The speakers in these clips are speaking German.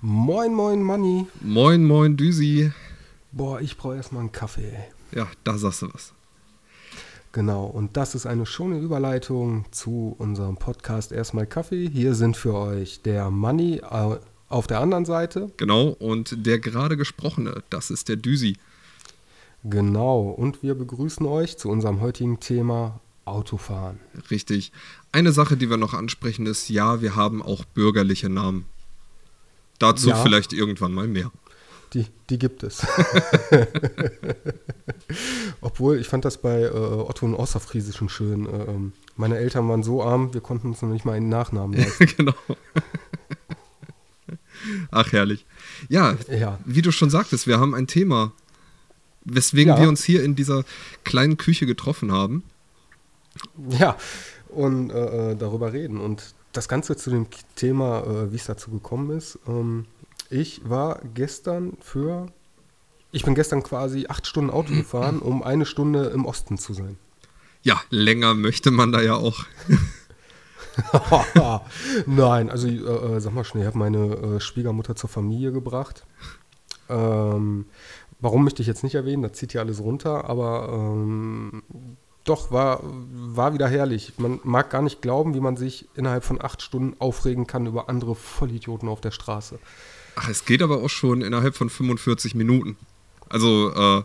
Moin, moin, Manni. Moin, moin, Düsi. Boah, ich brauche erstmal einen Kaffee, ey. Ja, da sagst du was. Genau, und das ist eine schöne Überleitung zu unserem Podcast Erstmal Kaffee. Hier sind für euch der Manni äh, auf der anderen Seite. Genau, und der gerade gesprochene, das ist der Düsi. Genau, und wir begrüßen euch zu unserem heutigen Thema Autofahren. Richtig. Eine Sache, die wir noch ansprechen, ist, ja, wir haben auch bürgerliche Namen. Dazu Ja. vielleicht irgendwann mal mehr. Die, die gibt es. Obwohl, ich fand das bei äh, Otto und Außerfriesischen schön. Äh, ähm, meine Eltern waren so arm, wir konnten uns noch nicht mal einen Nachnamen leisten. genau. Ach, herrlich. Ja, Ja. wie du schon sagtest, wir haben ein Thema, weswegen Ja. wir uns hier in dieser kleinen Küche getroffen haben. Ja, und äh, äh, darüber reden. Und das Ganze zu dem Thema, äh, wie es dazu gekommen ist. Ähm, ich war gestern für. Ich bin gestern quasi acht Stunden Auto gefahren, um eine Stunde im Osten zu sein. Ja, länger möchte man da ja auch. Nein, also äh, äh, sag mal schnell, ich habe meine äh, Schwiegermutter zur Familie gebracht. Ähm, warum möchte ich jetzt nicht erwähnen, das zieht ja alles runter, aber ähm, doch, war, war wieder herrlich. Man mag gar nicht glauben, wie man sich innerhalb von acht Stunden aufregen kann über andere Vollidioten auf der Straße. Ach, es geht aber auch schon innerhalb von 45 Minuten. Also, äh,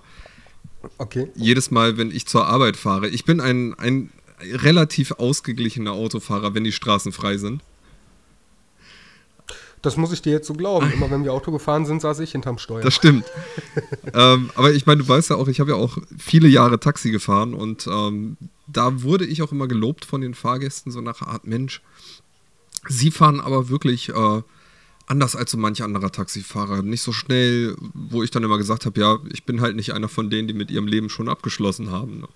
Okay. jedes Mal, wenn ich zur Arbeit fahre. Ich bin ein, ein relativ ausgeglichener Autofahrer, wenn die Straßen frei sind. Das muss ich dir jetzt so glauben. Immer wenn wir Auto gefahren sind, saß ich hinterm Steuer. Das stimmt. ähm, aber ich meine, du weißt ja auch, ich habe ja auch viele Jahre Taxi gefahren und ähm, da wurde ich auch immer gelobt von den Fahrgästen, so nach Art Mensch. Sie fahren aber wirklich äh, anders als so manch anderer Taxifahrer. Nicht so schnell, wo ich dann immer gesagt habe, ja, ich bin halt nicht einer von denen, die mit ihrem Leben schon abgeschlossen haben. Ne?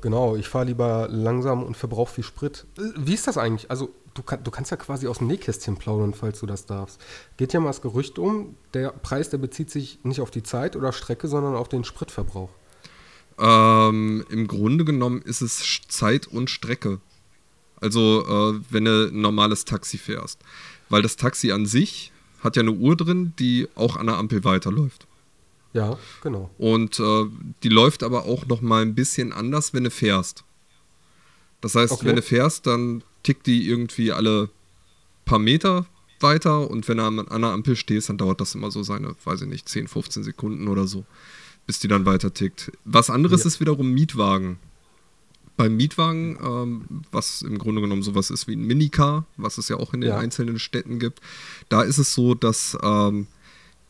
Genau, ich fahre lieber langsam und verbrauche viel Sprit. Äh, Wie ist das eigentlich? Also, du, kann, du kannst ja quasi aus dem Nähkästchen plaudern, falls du das darfst. Geht ja mal das Gerücht um, der Preis, der bezieht sich nicht auf die Zeit oder Strecke, sondern auf den Spritverbrauch. Ähm, Im Grunde genommen ist es Zeit und Strecke. Also, äh, wenn du ein normales Taxi fährst. Weil das Taxi an sich hat ja eine Uhr drin, die auch an der Ampel weiterläuft. Ja, genau. Und äh, die läuft aber auch noch mal ein bisschen anders, wenn du fährst. Das heißt, Okay. wenn du fährst, dann tickt die irgendwie alle paar Meter weiter und wenn du an der Ampel stehst, dann dauert das immer so seine, weiß ich nicht, 10, 15 Sekunden oder so, bis die dann weiter tickt. Was anderes Ja. ist wiederum Mietwagen. Beim Mietwagen, ähm, was im Grunde genommen sowas ist wie ein Minicar, was es ja auch in den Ja. einzelnen Städten gibt, da ist es so, dass ähm,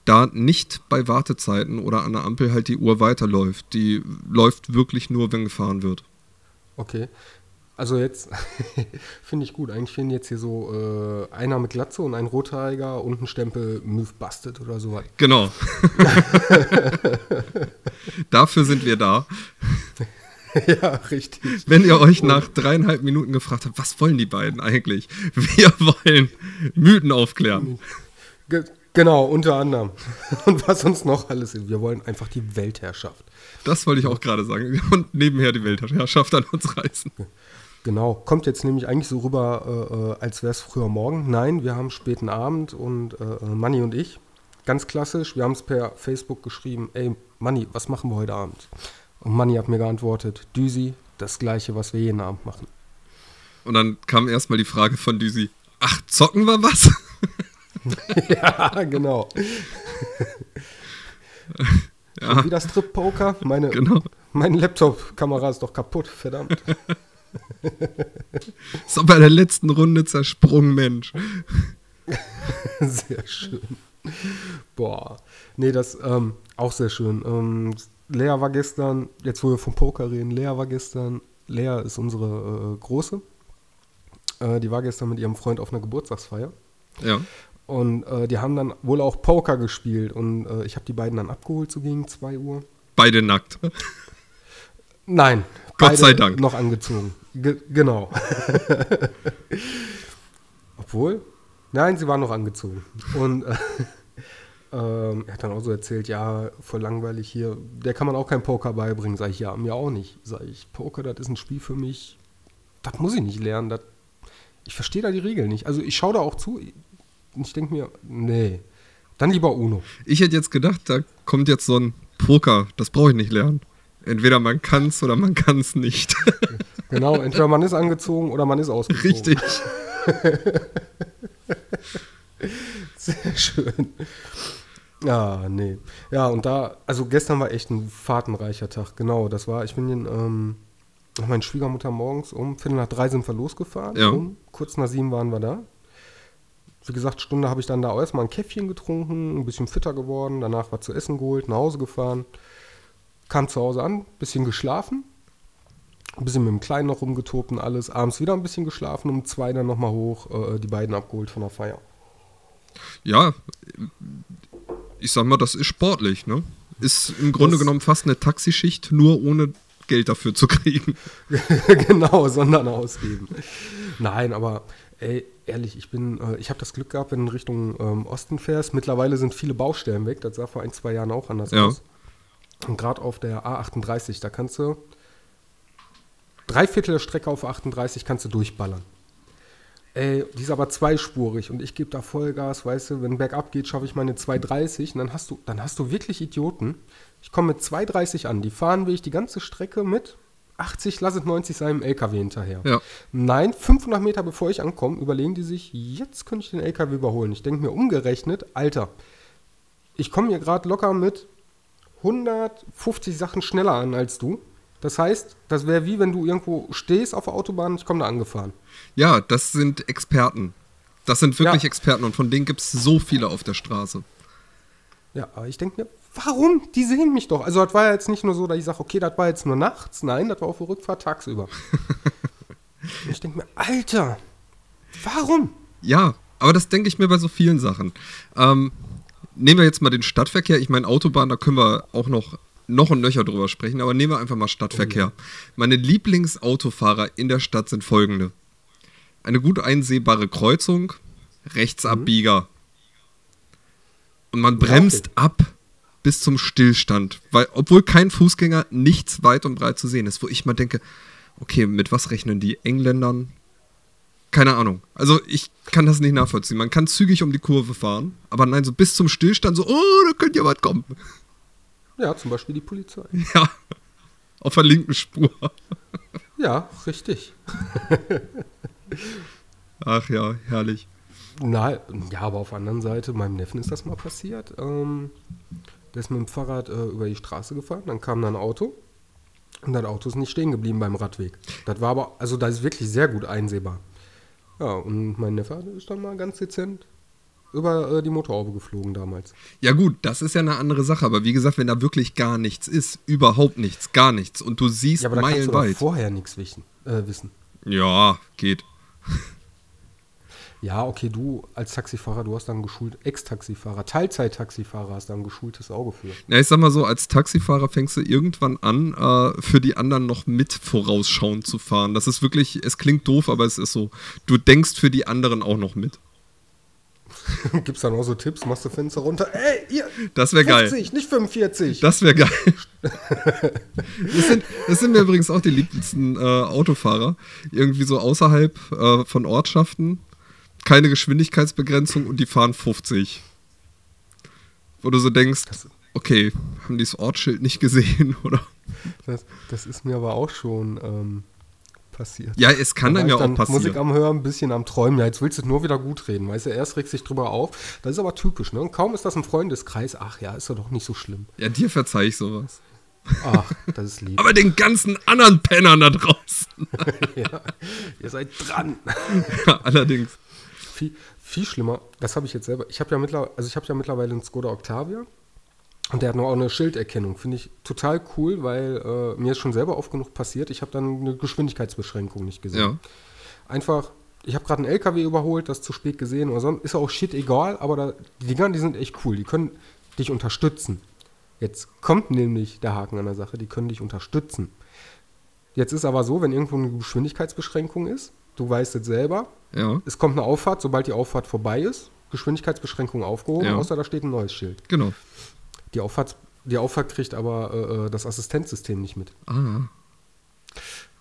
da nicht bei Wartezeiten oder an der Ampel halt die Uhr weiterläuft. Die läuft wirklich nur, wenn gefahren wird. Okay. Also jetzt finde ich gut. Eigentlich fehlen jetzt hier so äh, einer mit Glatze und ein Rothaariger und ein Stempel Move Busted oder sowas. Genau. Dafür sind wir da. ja, richtig. Wenn ihr euch nach dreieinhalb Minuten gefragt habt, was wollen die beiden eigentlich? Wir wollen Mythen aufklären. Ge genau, unter anderem. Und was uns noch alles ist. Wir wollen einfach die Weltherrschaft. Das wollte ich auch gerade sagen. Und nebenher die Weltherrschaft an uns reißen. Genau, kommt jetzt nämlich eigentlich so rüber, äh, äh, als wäre es früher Morgen. Nein, wir haben späten Abend und äh, äh, Manni und ich, ganz klassisch, wir haben es per Facebook geschrieben, ey Manni, was machen wir heute Abend? Und Manni hat mir geantwortet, Düsi, das gleiche, was wir jeden Abend machen. Und dann kam erstmal die Frage von Düsi: Ach, zocken wir was? ja, genau. Ja, wie das Strip-Poker? Meine, genau. Mein Laptop-Kamera ist doch kaputt, verdammt. Ist doch bei der letzten Runde zersprungen, Mensch. Sehr schön. Boah. Nee, das ähm, auch sehr schön. Ähm, Lea war gestern, jetzt wo wir vom Poker reden, Lea war gestern, Lea ist unsere äh, Große. Äh, die war gestern mit ihrem Freund auf einer Geburtstagsfeier. Ja. Und äh, die haben dann wohl auch Poker gespielt. Und äh, ich habe die beiden dann abgeholt, so gegen 2 Uhr. Beide nackt. Nein. Gott sei Dank. Noch angezogen. Ge genau. Obwohl, nein, sie waren noch angezogen. Und äh, ähm, er hat dann auch so erzählt, ja, voll langweilig hier. Der kann man auch kein Poker beibringen. Sag ich, ja, mir auch nicht. Sag ich, Poker, das ist ein Spiel für mich. Das muss ich nicht lernen. Das, ich verstehe da die Regeln nicht. Also ich schaue da auch zu. Ich denke mir, nee, dann lieber Uno. Ich hätte jetzt gedacht, da kommt jetzt so ein Poker, das brauche ich nicht lernen. Entweder man kann es oder man kann es nicht. Genau, entweder man ist angezogen oder man ist ausgezogen. Richtig. Sehr schön. Ja, nee. Ja, und da, also gestern war echt ein fahrtenreicher Tag. Genau, das war, ich bin in, ähm, meine Schwiegermutter morgens um Viertel nach drei sind wir losgefahren. Ja. Um, kurz nach sieben waren wir da. Wie gesagt, Stunde habe ich dann da erstmal ein Käffchen getrunken, ein bisschen fitter geworden, danach war zu essen geholt, nach Hause gefahren, kam zu Hause an, bisschen geschlafen, ein bisschen mit dem Kleinen noch rumgetobt und alles, abends wieder ein bisschen geschlafen, um zwei dann nochmal hoch, äh, die beiden abgeholt von der Feier. Ja, ich sag mal, das ist sportlich, ne? Ist im Grunde Das- genommen fast eine Taxischicht, nur ohne Geld dafür zu kriegen. genau, sondern ausgeben. Nein, aber ey, ehrlich, ich bin, äh, ich habe das Glück gehabt, wenn du in Richtung ähm, Osten fährst. Mittlerweile sind viele Baustellen weg. Das sah vor ein, zwei Jahren auch anders Ja. aus. Und gerade auf der A38, da kannst du drei Viertel der Strecke auf A38 kannst du durchballern. Ey, die ist aber zweispurig und ich gebe da Vollgas, weißt du, wenn bergab geht, schaffe ich meine 230 und dann hast du, dann hast du wirklich Idioten. Ich komme mit 230 an, die fahren will ich die ganze Strecke mit 80, lass es 90 sein, im LKW hinterher. Ja. Nein, 500 Meter bevor ich ankomme, überlegen die sich, jetzt könnte ich den LKW überholen. Ich denke mir umgerechnet, Alter, ich komme hier gerade locker mit 150 Sachen schneller an als du. Das heißt, das wäre wie wenn du irgendwo stehst auf der Autobahn und ich komme da angefahren. Ja, das sind Experten. Das sind wirklich Ja. Experten und von denen gibt es so viele auf der Straße. Ja, aber ich denke mir, warum? Die sehen mich doch. Also das war ja jetzt nicht nur so, dass ich sage, okay, das war jetzt nur nachts. Nein, das war auf der Rückfahrt tagsüber. ich denke mir, Alter, warum? Ja, aber das denke ich mir bei so vielen Sachen. Ähm, nehmen wir jetzt mal den Stadtverkehr. Ich meine, Autobahn, da können wir auch noch, noch und nöcher drüber sprechen, aber nehmen wir einfach mal Stadtverkehr. Meine Lieblingsautofahrer in der Stadt sind folgende. Eine gut einsehbare Kreuzung, Rechtsabbieger. Und man bremst ab bis zum Stillstand, weil obwohl kein Fußgänger nichts weit und breit zu sehen ist, wo ich mal denke, okay, mit was rechnen die Engländern? Keine Ahnung. Also ich kann das nicht nachvollziehen. Man kann zügig um die Kurve fahren, aber nein, so bis zum Stillstand, so, oh, da könnte ja was kommen. Ja, zum Beispiel die Polizei. Ja, auf der linken Spur. Ja, richtig. Ach ja, herrlich. Na, ja, aber auf der anderen Seite, meinem Neffen ist das mal passiert. Ähm, der ist mit dem Fahrrad äh, über die Straße gefahren, dann kam da ein Auto und das Auto ist nicht stehen geblieben beim Radweg. Das war aber, also da ist wirklich sehr gut einsehbar. Ja, und mein Neffe ist dann mal ganz dezent über äh, die Motorhaube geflogen damals. Ja gut, das ist ja eine andere Sache, aber wie gesagt, wenn da wirklich gar nichts ist, überhaupt nichts, gar nichts und du siehst Ja, aber da kannst du doch meilenweit. vorher nichts wissen, äh, wissen. Ja, geht. Ja, okay, du als Taxifahrer, du hast dann geschult, Ex-Taxifahrer, Teilzeit-Taxifahrer hast da ein geschultes Auge für. Ja, ich sag mal so, als Taxifahrer fängst du irgendwann an, äh, für die anderen noch mit vorausschauend zu fahren. Das ist wirklich, es klingt doof, aber es ist so. Du denkst für die anderen auch noch mit. Gibt's dann auch so Tipps, machst du Fenster runter, ey, ihr, Das wäre geil. 50, nicht 45. Das wäre geil. Das sind, das sind mir übrigens auch die liebsten äh, Autofahrer. Irgendwie so außerhalb äh, von Ortschaften. Keine Geschwindigkeitsbegrenzung und die fahren 50. Wo du so denkst, okay, haben die das Ortsschild nicht gesehen, oder? Das, das ist mir aber auch schon ähm, passiert. Ja, es kann Da war einem ja dann auch passieren. Musik am Hören, ein bisschen am Träumen. Ja, jetzt willst du nur wieder gut reden. Weißt du, erst regst dich drüber auf. Das ist aber typisch, ne? Und kaum ist das ein Freundeskreis. Ach ja, ist ja doch nicht so schlimm. Ja, dir verzeih ich sowas. Ach, das ist lieb. Aber den ganzen anderen Pennern da draußen. ja, ihr seid dran. Ja, allerdings. Viel, viel schlimmer, das habe ich jetzt selber. Ich habe ja mittlerweile, also ich habe ja mittlerweile einen Skoda Octavia und der hat noch auch eine Schilderkennung. Finde ich total cool, weil äh, mir ist schon selber oft genug passiert. Ich habe dann eine Geschwindigkeitsbeschränkung nicht gesehen. Ja. Einfach, ich habe gerade einen LKW überholt, das zu spät gesehen oder sonst. Ist auch shit egal, aber da, die Dinger, die sind echt cool. Die können dich unterstützen. Jetzt kommt nämlich der Haken an der Sache, die können dich unterstützen. Jetzt ist aber so, wenn irgendwo eine Geschwindigkeitsbeschränkung ist, du weißt es selber, Ja, es kommt eine Auffahrt, sobald die Auffahrt vorbei ist, Geschwindigkeitsbeschränkung aufgehoben, Ja. außer da steht ein neues Schild. genau. Die Auffahrt, die Auffahrt kriegt aber äh, äh, das Assistenzsystem nicht mit. Ah,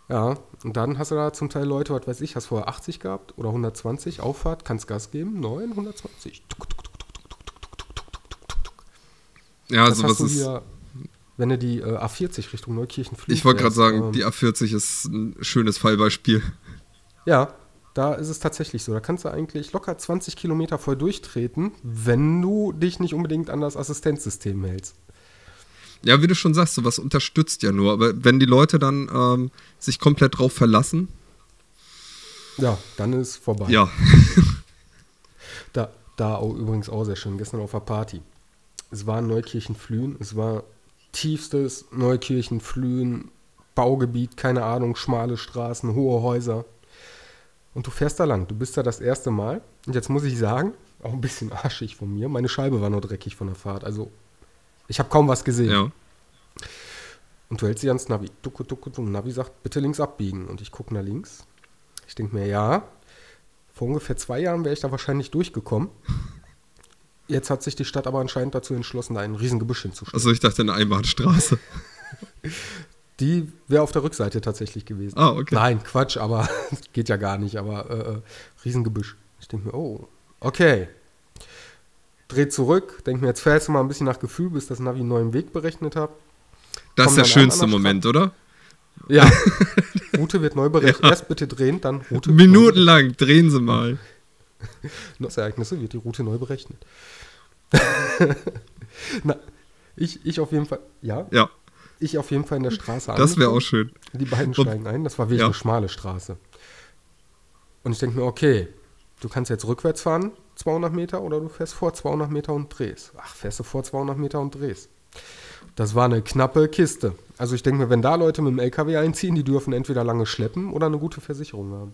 Ja, und dann hast du da zum Teil Leute, was weiß ich, hast vorher 80 gehabt oder 120, Auffahrt, kannst Gas geben, 9, 120. Tuk, tuk, tuk, Ja, das sowas ist. hier, wenn du die äh, A40 Richtung Neukirchen fliegst. Ich wollte gerade sagen, ähm, die A40 ist ein schönes Fallbeispiel. Ja, da ist es tatsächlich so. Da kannst du eigentlich locker 20 Kilometer voll durchtreten, wenn du dich nicht unbedingt an das Assistenzsystem hältst. Ja, wie du schon sagst, sowas unterstützt ja nur. Aber wenn die Leute dann ähm, sich komplett drauf verlassen, Ja, dann ist vorbei. ja. Da, da auch, übrigens auch sehr schön. Gestern auf der Party. Es war Neukirchen-Flühen. Es war tiefstes Neukirchen-Flühen, Baugebiet, keine Ahnung, schmale Straßen, hohe Häuser. Und du fährst da lang. Du bist da das erste Mal. Und jetzt muss ich sagen, auch ein bisschen arschig von mir, meine Scheibe war nur dreckig von der Fahrt. Also, ich habe kaum was gesehen. ja. Und du hältst sie ans Navi. Ducke, ducke, ducke. Navi sagt, bitte links abbiegen. Und ich gucke nach links. Ich denke mir, ja, vor ungefähr zwei Jahren wäre ich da wahrscheinlich durchgekommen. Jetzt hat sich die Stadt aber anscheinend dazu entschlossen, da ein Riesengebüsch hinzustellen. Also ich dachte eine Einbahnstraße. Die wäre auf der Rückseite tatsächlich gewesen. Ah, okay. Nein, Quatsch, aber geht ja gar nicht. Aber äh, äh, Riesengebüsch. Ich denke mir, oh, okay. Dreh zurück, denke mir, jetzt fährst du mal ein bisschen nach Gefühl, bis das Navi einen neuen Weg berechnet hat. Das ist der schönste Moment, oder? Ja, Route wird neu berechnet. Ja. Erst bitte drehen, dann Route. Minutenlang, drehen Sie mal. Nussereignisse wird die Route neu berechnet. Na, ich, ich auf jeden Fall, ja, Ja, ich auf jeden Fall in der Straße das wäre auch schön. Die beiden Und- steigen ein, das war wirklich Ja. eine schmale Straße. Und ich denke mir, okay, du kannst jetzt rückwärts fahren, 200 Meter, oder du fährst vor 200 Meter und drehst. Ach, fährst du vor 200 Meter und drehst. Das war eine knappe Kiste. Also ich denke mir, wenn da Leute mit dem LKW einziehen, die dürfen entweder lange schleppen oder eine gute Versicherung haben.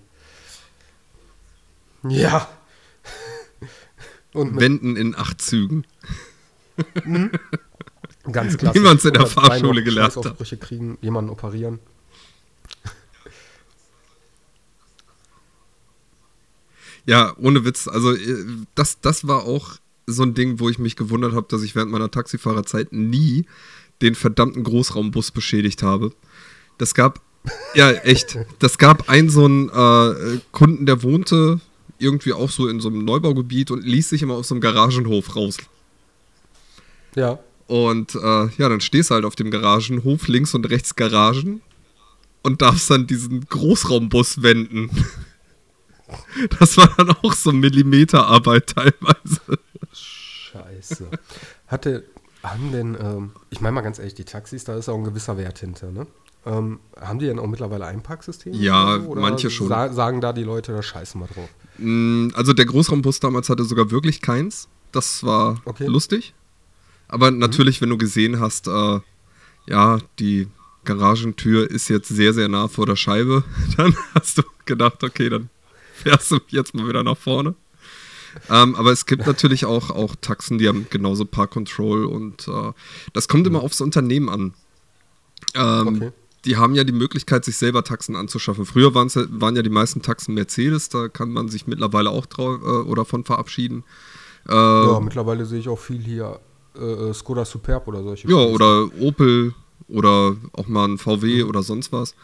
Ja. Und Wenden in acht Zügen. Ganz klassisch. Wie man's in der Fahrschule gelernt hat. Kriegen, jemanden operieren. Ja, ohne Witz. Also äh, das, das war auch so ein Ding, wo ich mich gewundert habe, dass ich während meiner Taxifahrerzeit nie den verdammten Großraumbus beschädigt habe. Das gab, ja echt, das gab einen so einen äh, Kunden, der wohnte irgendwie auch so in so einem Neubaugebiet und ließ sich immer auf so einem Garagenhof raus. Ja. Und äh, ja, dann stehst du halt auf dem Garagenhof, links und rechts Garagen und darfst dann diesen Großraumbus wenden. Das war dann auch so Millimeterarbeit teilweise. Scheiße. Hatte, haben denn, ähm, ich meine mal ganz ehrlich, die Taxis, da ist auch ein gewisser Wert hinter, ne? Ähm, haben die denn auch mittlerweile Einparksysteme? Ja, so? manche schon. Sa sagen da die Leute, da scheißen wir drauf. Mm, Also der Großraumbus damals hatte sogar wirklich keins. Das war Okay. lustig. Aber natürlich, wenn du gesehen hast, äh, ja, die Garagentür ist jetzt sehr, sehr nah vor der Scheibe, dann hast du gedacht, okay, dann fährst du jetzt mal wieder nach vorne. Ähm, aber es gibt natürlich auch, auch Taxen, die haben genauso Park Control und äh, das kommt immer aufs Unternehmen an. Ähm, Okay. Die haben ja die Möglichkeit, sich selber Taxen anzuschaffen. Früher waren ja die meisten Taxen Mercedes, da kann man sich mittlerweile auch drauf äh, oder von verabschieden. Äh, Ja, ja, mittlerweile sehe ich auch viel hier äh, Skoda Superb oder solche. ja, oder Opel oder auch mal ein VW oder sonst was.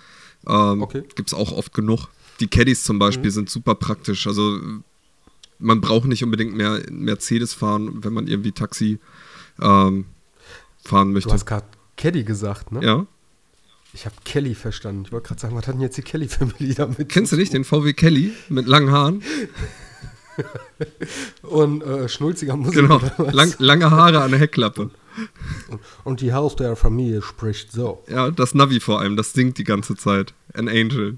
Ähm, Okay. Gibt es auch oft genug. Die Caddies zum Beispiel sind super praktisch. Also man braucht nicht unbedingt mehr Mercedes fahren, wenn man irgendwie Taxi ähm, fahren Du möchte. hast gerade Caddy gesagt, ne? Ja. Ich habe Kelly verstanden. Ich wollte gerade sagen, was hat denn jetzt die Kelly-Familie damit? Kennst du nicht den VW Kelly mit langen Haaren? Und äh, schnulziger Musik. Genau. Lang, lange Haare an der Heckklappe. Und die Hälfte der Familie spricht so. Ja, das Navi vor allem, das singt die ganze Zeit. An Angel.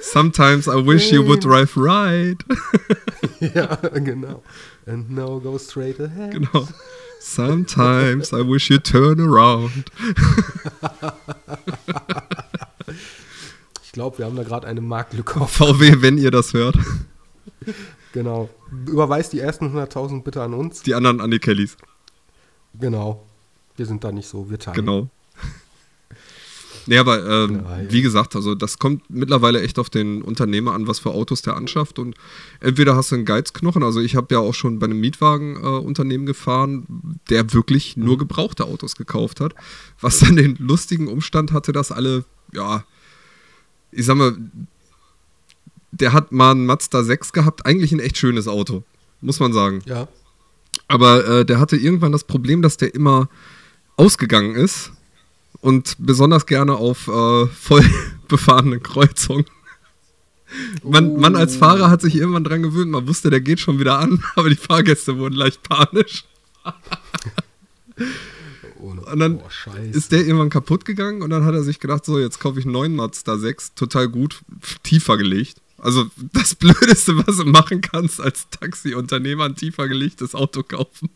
Sometimes I wish you would drive right. ja, genau. And now go straight ahead. genau. Sometimes I wish you turn around. Ich glaube, wir haben da gerade eine Marktlücke auf. VW, wenn ihr das hört. Genau. Überweist die ersten 100.000 bitte an uns. Die anderen an die Kellys. Genau. Wir sind da nicht so, wir teilen. Genau. Nee, aber ähm, Ja, ja. wie gesagt, also das kommt mittlerweile echt auf den Unternehmer an, was für Autos der anschafft. Und entweder hast du einen Geizknochen, also ich habe ja auch schon bei einem Mietwagenunternehmen äh, gefahren, der wirklich nur gebrauchte Autos gekauft hat. Was dann den lustigen Umstand hatte, dass alle, ja, ich sag mal, der hat mal einen Mazda 6 gehabt, eigentlich ein echt schönes Auto, muss man sagen. Ja. Aber äh, der hatte irgendwann das Problem, dass der immer ausgegangen ist und besonders gerne auf äh, voll befahrenen Kreuzungen. Man, man als Fahrer hat sich irgendwann dran gewöhnt, man wusste, der geht schon wieder an, aber die Fahrgäste wurden leicht panisch. Und dann scheiße. ist der irgendwann kaputt gegangen und dann hat er sich gedacht, so, jetzt kaufe ich einen neuen Mazda 6, total gut, tiefer gelegt. Also das Blödeste, was du machen kannst als Taxiunternehmer, ein tiefer gelegtes Auto kaufen.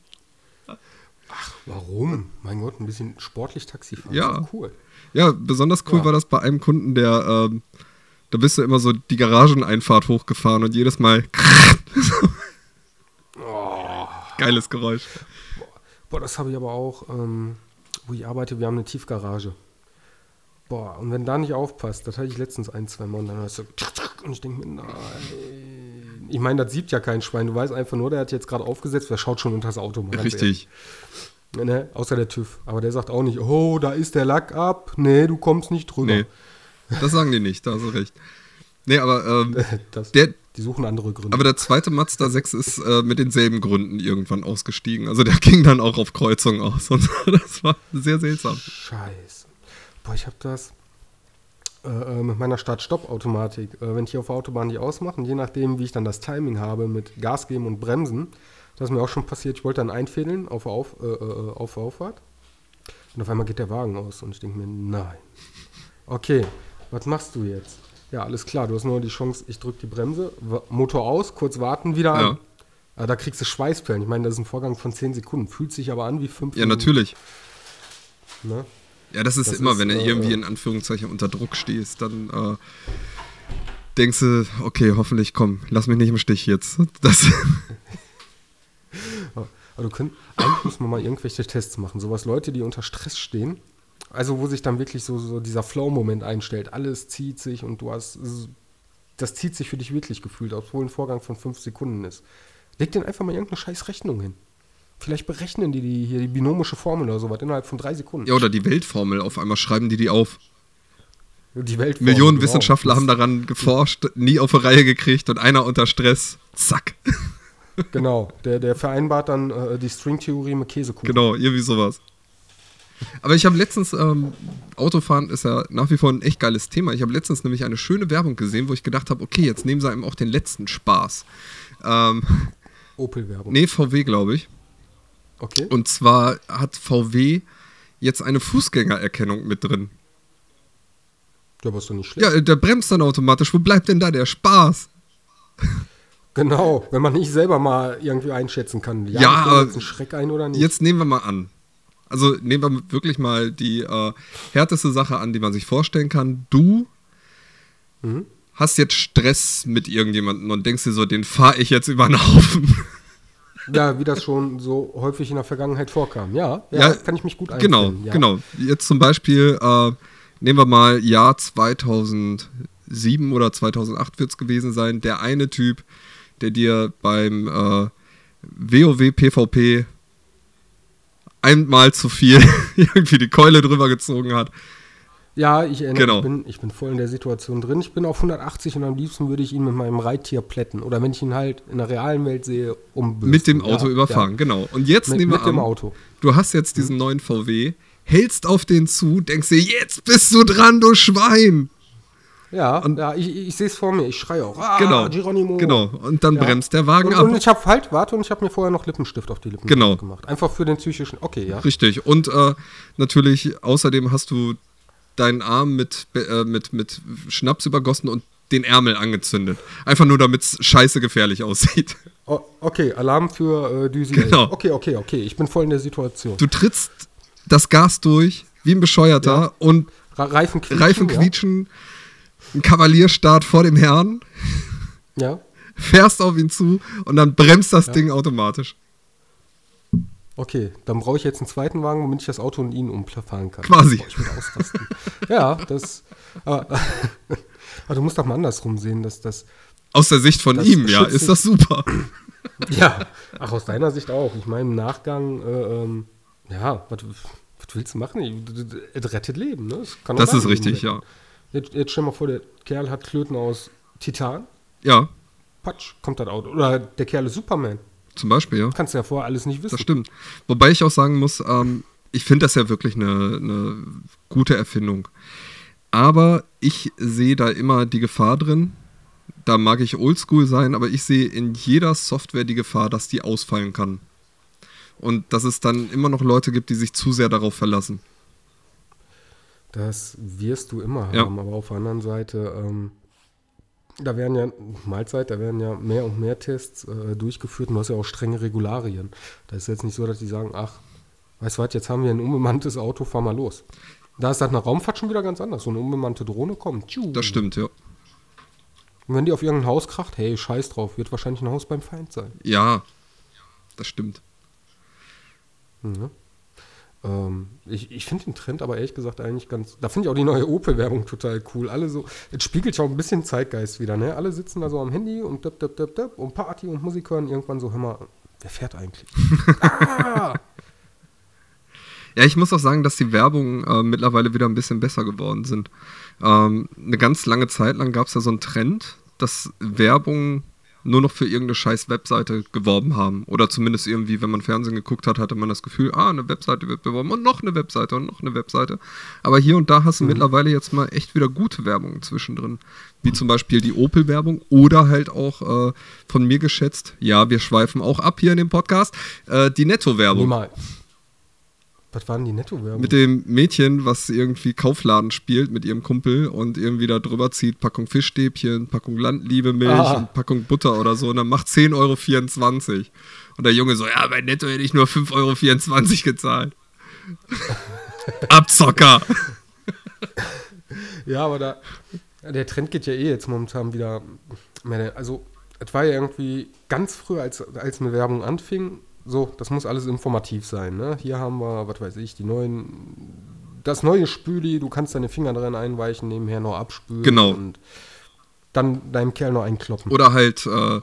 Warum? Mein Gott, ein bisschen sportlich Taxi fahren. Ja. Cool. Ja, besonders cool Ja. war das bei einem Kunden, der, ähm, da bist du immer so die Garageneinfahrt hochgefahren und jedes Mal geiles Geräusch. Boah, das habe ich aber auch, ähm, wo ich arbeite, wir haben eine Tiefgarage. Boah, und wenn da nicht aufpasst, das hatte ich letztens ein, zwei Mal und dann hörst du und ich denke mir, nein. Ich meine, das sieht ja kein Schwein. Du weißt einfach nur, der hat jetzt gerade aufgesetzt, der schaut schon unter das Auto. mal Richtig. ehrlich. Ne? Außer der TÜV. Aber der sagt auch nicht, oh, da ist der Lack ab. Nee, du kommst nicht drüber. Nee, das sagen die nicht, da hast du recht. Nee, aber, ähm, Das, der, die suchen andere Gründe. aber der zweite Mazda 6 ist äh, mit denselben Gründen irgendwann ausgestiegen. Also der ging dann auch auf Kreuzung aus und das war sehr seltsam. Scheiße. Boah, ich habe das äh, mit meiner Start-Stopp-Automatik. Äh, wenn ich hier auf der Autobahn nicht ausmache und je nachdem, wie ich dann das Timing habe mit Gas geben und Bremsen, das ist mir auch schon passiert. Ich wollte dann einfädeln auf, auf, äh, äh, auf Auffahrt und auf einmal geht der Wagen aus und ich denke mir, nein. Okay, was machst du jetzt? Ja, alles klar, du hast nur die Chance, ich drücke die Bremse, Motor aus, kurz warten, wieder Ja. an. Aber da kriegst du Schweißperlen. Ich meine, das ist ein Vorgang von 10 Sekunden. Fühlt sich aber an wie 5 Ja, natürlich. Ne? Ja, das ist Das immer, ist, wenn du äh, irgendwie in Anführungszeichen unter Druck stehst, dann äh, denkst du, okay, hoffentlich, komm, lass mich nicht im Stich jetzt. Das, du könnt, eigentlich muss man mal irgendwelche Tests machen. Sowas Leute, die unter Stress stehen. Also wo sich dann wirklich so, so dieser Flow-Moment einstellt. Alles zieht sich und du hast, das zieht sich für dich wirklich gefühlt, obwohl ein Vorgang von fünf Sekunden ist. Leg denen einfach mal irgendeine scheiß Rechnung hin. Vielleicht berechnen die, die hier die binomische Formel oder sowas innerhalb von drei Sekunden. ja, oder die Weltformel, auf einmal schreiben die die auf. Die Welt Millionen Wissenschaftler haben daran geforscht, nie auf die Reihe gekriegt und einer unter Stress, zack. Genau, der, der vereinbart dann äh, die Stringtheorie mit Käsekuchen. Genau, irgendwie sowas. Aber ich habe letztens, ähm, Autofahren ist ja nach wie vor ein echt geiles Thema. Ich habe letztens nämlich eine schöne Werbung gesehen, wo ich gedacht habe, okay, jetzt nehmen sie einem auch den letzten Spaß. Ähm, Opel-Werbung. nee, VW, glaube ich. Okay. Und zwar hat VW jetzt eine Fußgängererkennung mit drin. Ja, aber ist doch nicht schlecht. Ja, der bremst dann automatisch. Wo bleibt denn da der Spaß? Genau, wenn man nicht selber mal irgendwie einschätzen kann. Ja, aber jetzt einen Schreck ein oder nicht. Jetzt nehmen wir mal an. Also nehmen wir wirklich mal die äh, härteste Sache an, die man sich vorstellen kann. Du Mhm. hast jetzt Stress mit irgendjemandem und denkst dir so, den fahre ich jetzt über den Haufen. Ja, wie das schon so häufig in der Vergangenheit vorkam. Ja, ja, Ja, kann ich mich gut Genau, einstellen. ja. genau. Jetzt zum Beispiel, äh, nehmen wir mal Jahr 2007 oder 2008 wird es gewesen sein. Der eine Typ, der dir beim äh, WoW PvP einmal zu viel irgendwie die Keule drüber gezogen hat. Ja, ich erinnere Genau. ich, bin, ich bin voll in der Situation drin. Ich bin auf 180 und am liebsten würde ich ihn mit meinem Reittier plätten. Oder wenn ich ihn halt in der realen Welt sehe, umbürsten. Mit dem Auto ja, überfahren, Ja. genau. Und jetzt Mit, nehmen wir mit dem an, Auto. du hast jetzt diesen neuen VW, hältst auf den zu, denkst dir, jetzt bist du dran, du Schwein. Ja, Und- ja ich, ich sehe es vor mir. Ich schreie auch. Ah, genau, Geronimo. genau. Und dann Ja. bremst der Wagen Und, ab. und ich habe halt, warte, und ich habe mir vorher noch Lippenstift auf die Lippen Genau. gemacht. Einfach für den psychischen. Okay, ja. Richtig. Und äh, natürlich, außerdem hast du deinen Arm mit, äh, mit, mit Schnaps übergossen und den Ärmel angezündet. Einfach nur, damit es scheiße gefährlich aussieht. Oh, okay, Alarm für äh, Düsi. Genau. Okay, okay, okay. Ich bin voll in der Situation. Du trittst das Gas durch, wie ein Bescheuerter, Ja. und Reifen quietschen. Reifen ja? quietschen, ein Kavalierstart vor dem Herrn, Ja. fährst auf ihn zu und dann bremst das Ja. Ding automatisch. Okay, dann brauche ich jetzt einen zweiten Wagen, womit ich das Auto und ihn umfahren kann. Quasi. Ausrasten. ja, das. Aber, aber du musst doch mal andersrum sehen, dass das. Aus der Sicht von Das ihm, ja, ist das super. Ja, ach, aus deiner Sicht auch. Ich meine, im Nachgang, äh, ähm, ja, was, was willst du machen? Es rettet Leben, ne? Das dein ist richtig, retten. ja. Jetzt, jetzt stell mal vor, der Kerl hat Klöten aus Titan. Ja, Patsch, kommt das Auto. Oder der Kerl ist Superman. Zum Beispiel, ja. Kannst du ja vorher alles nicht wissen. Das stimmt. Wobei ich auch sagen muss, ähm, ich finde das ja wirklich eine, eine gute Erfindung. Aber ich sehe da immer die Gefahr drin. Da mag ich oldschool sein, aber ich sehe in jeder Software die Gefahr, dass die ausfallen kann. Und dass es dann immer noch Leute gibt, die sich zu sehr darauf verlassen. Das wirst du immer Ja. haben, aber auf der anderen Seite, ähm, da werden ja, Mahlzeit, da werden ja mehr und mehr Tests äh, durchgeführt und du hast ja auch strenge Regularien. Da ist jetzt nicht so, dass die sagen, ach, weißt du was, jetzt haben wir ein unbemanntes Auto, fahr mal los. Da ist das nach Raumfahrt schon wieder ganz anders. So eine unbemannte Drohne kommt. tschu. Das stimmt, ja. Und wenn die auf irgendein Haus kracht, hey, scheiß drauf, wird wahrscheinlich ein Haus beim Feind sein. Ja, das stimmt. Mhm. Ähm, ich ich finde den Trend aber ehrlich gesagt eigentlich ganz. Da finde ich auch die neue Opel-Werbung total cool. Alle so, es spiegelt ja auch ein bisschen Zeitgeist wieder, ne? Alle sitzen da so am Handy und dip, dip, dip, dip, und Party und Musik hören. Irgendwann so, hör mal, wer fährt eigentlich? ah! Ja, ich muss auch sagen, dass die Werbung äh, mittlerweile wieder ein bisschen besser geworden sind. Ähm, eine ganz lange Zeit lang gab es ja so einen Trend, dass Werbung nur noch für irgendeine scheiß Webseite geworben haben. Oder zumindest irgendwie, wenn man Fernsehen geguckt hat, hatte man das Gefühl, ah, eine Webseite wird beworben und noch eine Webseite und noch eine Webseite. Aber hier und da hast du mittlerweile jetzt mal echt wieder gute Werbung zwischendrin. Wie zum Beispiel die Opel-Werbung oder halt auch äh, von mir geschätzt, ja, wir schweifen auch ab hier in dem Podcast, äh, die Netto-Werbung. Niemals. Was waren die Netto-Werbung? Mit dem Mädchen, was irgendwie Kaufladen spielt mit ihrem Kumpel und irgendwie da drüber zieht, Packung Fischstäbchen, Packung Landliebemilch Ah. und Packung Butter oder so und dann macht 10,24 Euro. Und der Junge so, ja, bei Netto hätte ich nur 5,24 Euro gezahlt. Abzocker! Ja, aber da, der Trend geht ja eh jetzt momentan wieder. mehr- Also, es war ja irgendwie ganz früh, als, als eine Werbung anfing, so, das muss alles informativ sein. Ne? Hier haben wir, was weiß ich, die neuen, das neue Spüli, du kannst deine Finger drin einweichen, nebenher noch abspülen. Genau. Und dann deinem Kerl noch einkloppen. Oder halt, äh,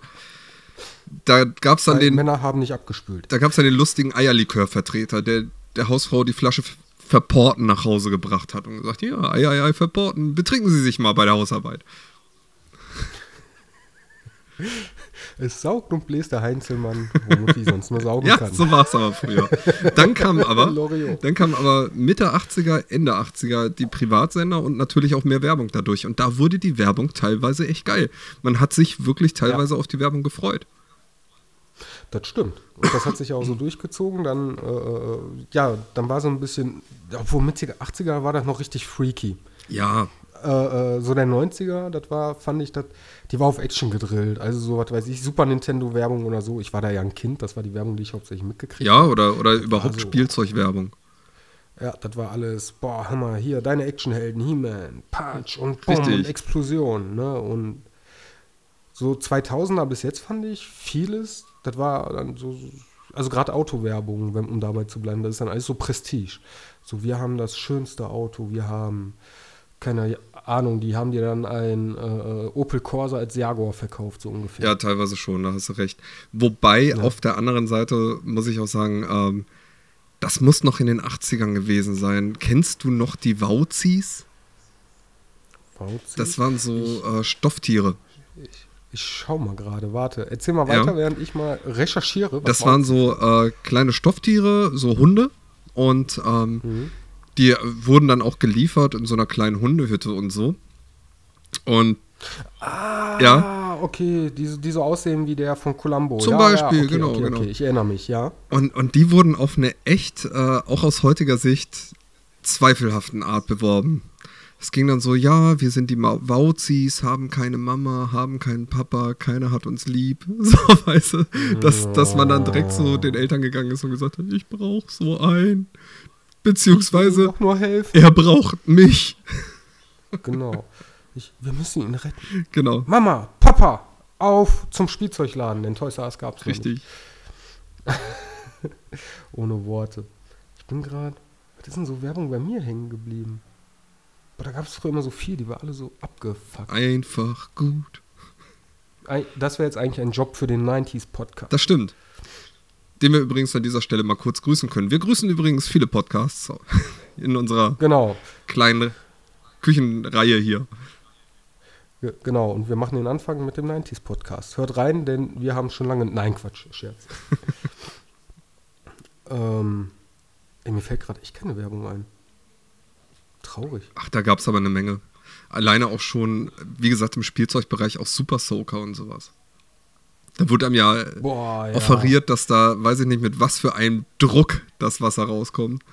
da gab es dann Weil den, Männer haben nicht abgespült. da gab's dann den lustigen Eierlikörvertreter, der der Hausfrau die Flasche Verporten nach Hause gebracht hat und gesagt, ja, Ei, Ei, Ei, Verporten, betrinken Sie sich mal bei der Hausarbeit. Es saugt und bläst der Heinzelmann, wo Mutti sonst nur saugen Ja, kann. so war es aber früher. Dann kam aber, dann kam aber Mitte 80er, Ende 80er die Privatsender und natürlich auch mehr Werbung dadurch. Und da wurde die Werbung teilweise echt geil. Man hat sich wirklich teilweise auf die Werbung gefreut. Das stimmt. Und das hat sich auch so durchgezogen. Dann, äh, äh, ja, dann war so ein bisschen, obwohl Mitte 80er war das noch richtig freaky. Ja, Äh, äh, so der 90er, das war, fand ich, das, die war auf Action gedrillt. Also so, was weiß ich, Super Nintendo-Werbung oder so. Ich war da ja ein Kind, das war die Werbung, die ich hauptsächlich mitgekriegt ja, oder, oder überhaupt Also- Spielzeugwerbung. Ja, das war alles, boah, Hammer, hier, deine Actionhelden, He-Man, Punch und Boom Richtig. und Explosion, ne? Und so 2000er bis jetzt fand ich vieles, das war dann so, also gerade Autowerbung, um dabei zu bleiben, das ist dann alles so Prestige. So, wir haben das schönste Auto, wir haben, keine Ahnung, die haben dir dann ein äh, Opel Corsa als Jaguar verkauft, so ungefähr. Ja, teilweise schon, da hast du recht. Wobei, auf der anderen Seite muss ich auch sagen, ähm, das muss noch in den 80ern gewesen sein. Kennst du noch die Wauzis? VC? Das waren so äh, Stofftiere. ich schau mal gerade, warte. Erzähl mal Ja. weiter, während ich mal recherchiere. Das waren so äh, kleine Stofftiere, so Hunde. Und ähm, Mhm. Die wurden dann auch geliefert in so einer kleinen Hundehütte und so. Und Ah, Ja. okay, die, so- die so aussehen wie der von Columbo. Zum ja, Beispiel, ja, okay, genau, okay, genau. Okay, ich erinnere mich, ja. Und, und die wurden auf eine echt, äh, auch aus heutiger Sicht, zweifelhaften Art beworben. Es ging dann so, ja, wir sind die Wauzis, haben keine Mama, haben keinen Papa, keiner hat uns lieb. So, weißt du, dass, dass man dann direkt so den Eltern gegangen ist und gesagt hat, ich brauche so einen. Beziehungsweise, er braucht mich. genau. Ich, wir müssen ihn retten. Genau, Mama, Papa, auf zum Spielzeugladen, denn Toys R Us noch richtig. Nicht. Ohne Worte. Ich bin gerade, was ist denn so Werbung bei mir hängen geblieben? Aber da gab es früher immer so viel, die war alle so abgefuckt. Einfach gut. Das wäre jetzt eigentlich ein Job für den 90s Podcast. Das stimmt. Den wir übrigens an dieser Stelle mal kurz grüßen können. Wir grüßen übrigens viele Podcasts in unserer Genau. kleinen Küchenreihe hier. Genau, und wir machen den Anfang mit dem 90s Podcast. Hört rein, denn wir haben schon lange. Nein, Quatsch, Scherz. ähm, ey, mir fällt gerade echt keine Werbung ein. Traurig. Ach, da gab es aber eine Menge. Alleine auch schon, wie gesagt, im Spielzeugbereich auch Super Soaker und sowas. Da wurde einem ja, Boah, ja. offeriert, dass da, weiß ich nicht, mit was für einem Druck das Wasser rauskommt.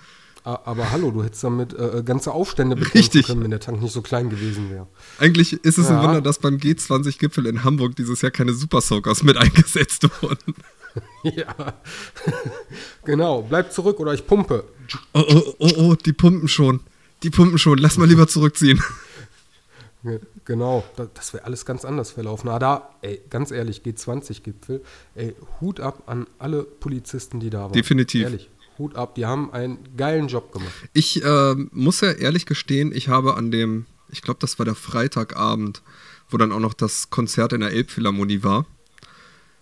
Aber hallo, du hättest damit äh, ganze Aufstände bekämpfen Richtig. können, wenn der Tank nicht so klein gewesen wäre. Eigentlich ist es ein Ja. Wunder, dass beim G20-Gipfel in Hamburg dieses Jahr keine Super Soakers mit eingesetzt wurden. ja. genau, bleib zurück oder ich pumpe. Oh, oh, oh, oh, die pumpen schon. Die pumpen schon. Lass mal lieber zurückziehen. Ge- Genau, da, das wäre alles ganz anders verlaufen. Na da, ey, ganz ehrlich, G20-Gipfel, ey, Hut ab an alle Polizisten, die da waren. Definitiv. Ehrlich, Hut ab, die haben einen geilen Job gemacht. Ich äh, muss ja ehrlich gestehen, ich habe an dem, ich glaube, das war der Freitagabend, wo dann auch noch das Konzert in der Elbphilharmonie war,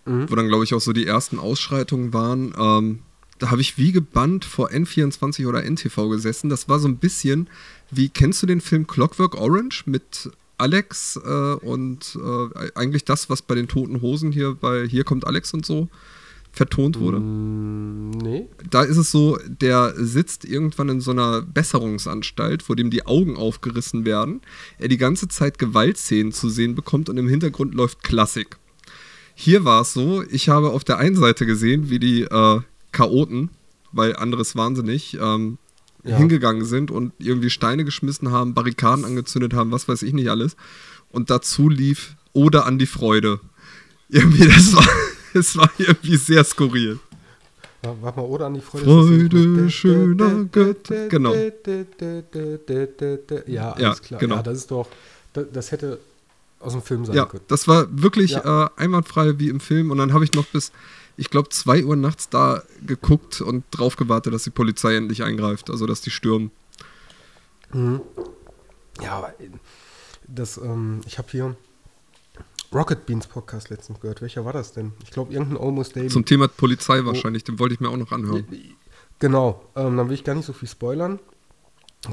wo dann, glaube ich, auch so die ersten Ausschreitungen waren. Ähm, da habe ich wie gebannt vor N24 oder NTV gesessen. Das war so ein bisschen wie, kennst du den Film Clockwork Orange mit Alex äh, und äh, eigentlich das, was bei den Toten Hosen hier bei Hier kommt Alex und so vertont wurde? Mm, nee, da ist es so, der sitzt irgendwann in so einer Besserungsanstalt, wo dem die Augen aufgerissen werden, er die ganze Zeit Gewaltszenen zu sehen bekommt und im Hintergrund läuft Klassik. Hier war es so, ich habe auf der einen Seite gesehen, wie die äh, Chaoten, weil anderes wahnsinnig, ähm, Ja. hingegangen sind und irgendwie Steine geschmissen haben, Barrikaden angezündet haben, was weiß ich nicht alles. Und dazu lief Oder an die Freude. Irgendwie, das war, das war irgendwie sehr skurril. Warte mal, oder an die Freude. Freude schöner Götter. Genau. Ja, alles Ja, klar. genau. Ja, das ist doch, das, das hätte aus dem Film sein Ja, können. das war wirklich Ja. äh, einwandfrei wie im Film. Und dann habe ich noch bis, ich glaube, 2 Uhr nachts da geguckt und drauf gewartet, dass die Polizei endlich eingreift. Also, dass die stürmen. Ja, aber äh, das, ähm, ich habe hier Rocket Beans Podcast letztens gehört. Welcher war das denn? Ich glaube, irgendein Almost Daily. Zum Thema Polizei wahrscheinlich, den wollte ich mir auch noch anhören. Genau, ähm, dann will ich gar nicht so viel spoilern.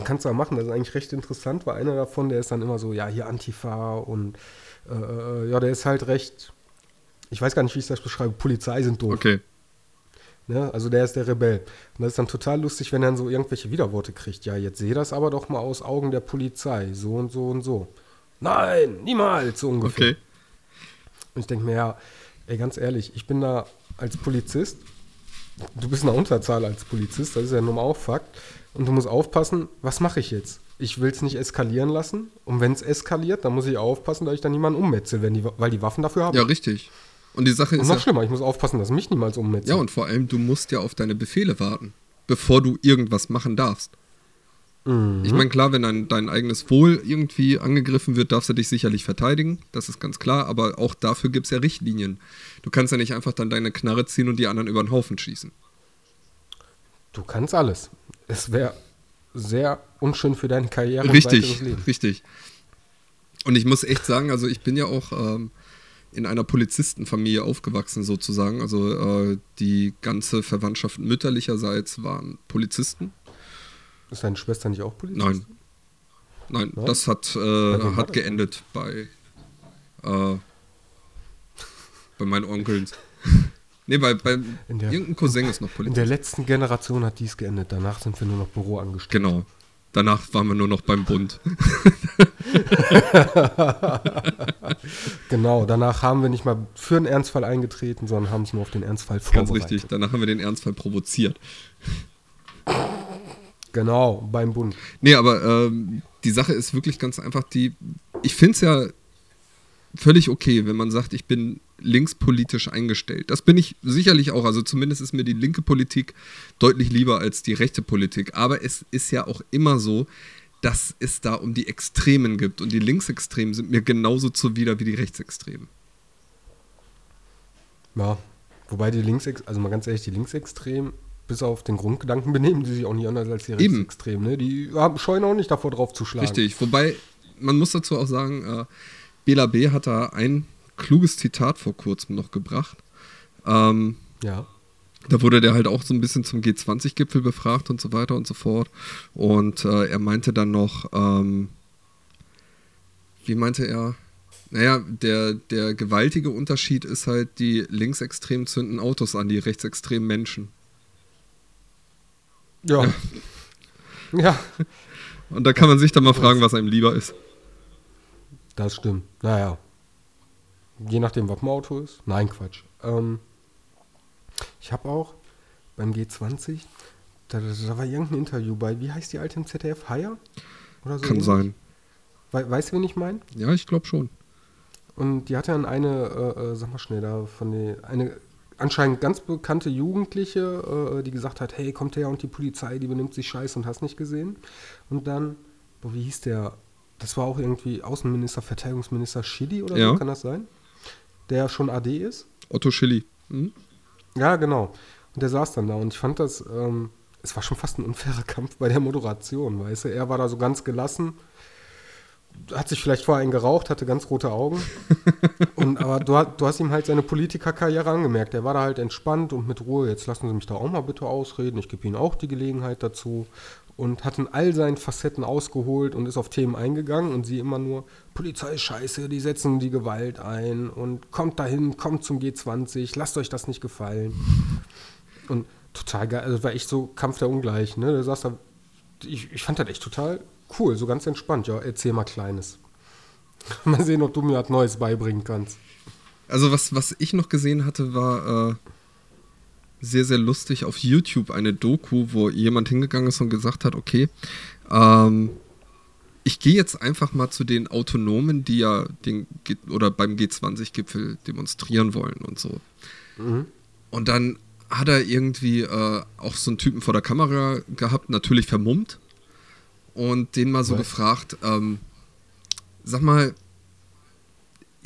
Kannst du auch machen, das ist eigentlich recht interessant, weil einer davon, der ist dann immer so, ja, hier Antifa und äh, ja, der ist halt recht, ich weiß gar nicht, wie ich das beschreibe, Polizei sind doof. Okay. Ne? Also der ist der Rebell. Und das ist dann total lustig, wenn er dann so irgendwelche Widerworte kriegt. Ja, jetzt sehe das aber doch mal aus Augen der Polizei. So und so und so. Nein, niemals, so ungefähr. Okay. Und ich denke mir, ja, ey, ganz ehrlich, ich bin da als Polizist, du bist in der Unterzahl als Polizist, das ist ja nun mal auch Fakt. Und du musst aufpassen, was mache ich jetzt? Ich will es nicht eskalieren lassen. Und wenn es eskaliert, dann muss ich aufpassen, dass ich da niemanden ummetze, wenn die, weil die Waffen dafür haben. Ja, richtig. Und die Sache und ist noch ja, schlimmer, ich muss aufpassen, dass mich niemals ummetze. ja, und vor allem, du musst ja auf deine Befehle warten, bevor du irgendwas machen darfst. Mhm. Ich meine, klar, wenn dein, dein eigenes Wohl irgendwie angegriffen wird, darfst du dich sicherlich verteidigen. Das ist ganz klar. Aber auch dafür gibt es ja Richtlinien. Du kannst ja nicht einfach dann deine Knarre ziehen und die anderen über den Haufen schießen. Du kannst alles. Es wäre sehr unschön für deine Karriere und Richtig, Leben. richtig. Und ich muss echt sagen, also ich bin ja auch ähm, in einer Polizistenfamilie aufgewachsen sozusagen. Also äh, die ganze Verwandtschaft mütterlicherseits waren Polizisten. Ist deine Schwester nicht auch Polizist? Nein. Nein, Nein? das hat, äh, hat geendet bei, äh, bei meinen Onkeln. nee, bei, bei In der- irgendein Cousin ist noch In Polizist. der letzten Generation hat dies geendet. Danach sind wir nur noch Büroangestellte. Genau. Danach waren wir nur noch beim Bund. Genau, danach haben wir nicht mal für einen Ernstfall eingetreten, sondern haben es nur auf den Ernstfall Ganz vorbereitet. richtig. Danach haben wir den Ernstfall provoziert. Genau, beim Bund. Nee, aber ähm, die Sache ist wirklich ganz einfach, die. Ich finde es ja völlig okay, wenn man sagt, ich bin linkspolitisch eingestellt. Das bin ich sicherlich auch. Also zumindest ist mir die linke Politik deutlich lieber als die rechte Politik. Aber es ist ja auch immer so, dass es da um die Extremen gibt. Und die Linksextremen sind mir genauso zuwider wie die Rechtsextremen. Ja, wobei die Linksex, also mal ganz ehrlich, die Linksextremen, bis auf den Grundgedanken benehmen die sich auch nicht anders als die Eben. Rechtsextremen. Ne? Die haben, scheuen auch nicht davor drauf zu schlagen. Richtig. Wobei, man muss dazu auch sagen, äh, Bela B. hat da ein kluges Zitat vor kurzem noch gebracht. Ähm, Ja. Da wurde der halt auch so ein bisschen zum G20-Gipfel befragt und so weiter und so fort. Und äh, er meinte dann noch, ähm, wie meinte er? Naja, der, der gewaltige Unterschied ist halt, die Linksextremen zünden Autos an, die rechtsextremen Menschen. Ja. Ja. ja. Und da kann man sich dann mal fragen, was einem lieber ist. Das stimmt. Naja. Je nachdem, was ein Auto ist. Nein, Quatsch. Ähm, ich habe auch beim G20, da, da, war irgendein Interview bei, wie heißt die alte im ZDF? Haier? Oder so Kann ähnlich? sein. We weißt du, wen ich meine? Ja, ich glaube schon. Und die hatte dann eine, äh, äh, sag mal schnell, da von der, eine anscheinend ganz bekannte Jugendliche, äh, die gesagt hat, hey, kommt her und die Polizei, die benimmt sich scheiße und hast nicht gesehen. Und dann, boah, wie hieß der? Das war auch irgendwie Außenminister, Verteidigungsminister Schilly oder ja. so, kann das sein? Der schon AD ist? Otto Schilly. Mhm. Ja, genau. Und der saß dann da und ich fand das, ähm, es war schon fast ein unfairer Kampf bei der Moderation, weißt du? Er war da so ganz gelassen hat sich vielleicht vorher einen geraucht, hatte ganz rote Augen. und, aber du, du, hast ihm halt seine Politikerkarriere angemerkt. Er war da halt entspannt und mit Ruhe. Jetzt lassen Sie mich da auch mal bitte ausreden. Ich gebe Ihnen auch die Gelegenheit dazu. Und hat in all seinen Facetten ausgeholt und ist auf Themen eingegangen und sie immer nur, Polizei ist scheiße, die setzen die Gewalt ein und kommt dahin, kommt zum G20, lasst euch das nicht gefallen. Und total geil, also war echt so Kampf der Ungleichen, ne? Da saß da, ich, ich fand das echt total Cool, so ganz entspannt. Ja, erzähl mal Kleines. mal sehen, ob du mir was Neues beibringen kannst. Also, was, was ich noch gesehen hatte, war äh, sehr, sehr lustig auf YouTube eine Doku, wo jemand hingegangen ist und gesagt hat: Okay, ähm, ich gehe jetzt einfach mal zu den Autonomen, die ja den G oder beim G20-Gipfel demonstrieren wollen und so. Mhm. Und dann hat er irgendwie äh, auch so einen Typen vor der Kamera gehabt, natürlich vermummt und den mal so Was? gefragt, ähm, sag mal,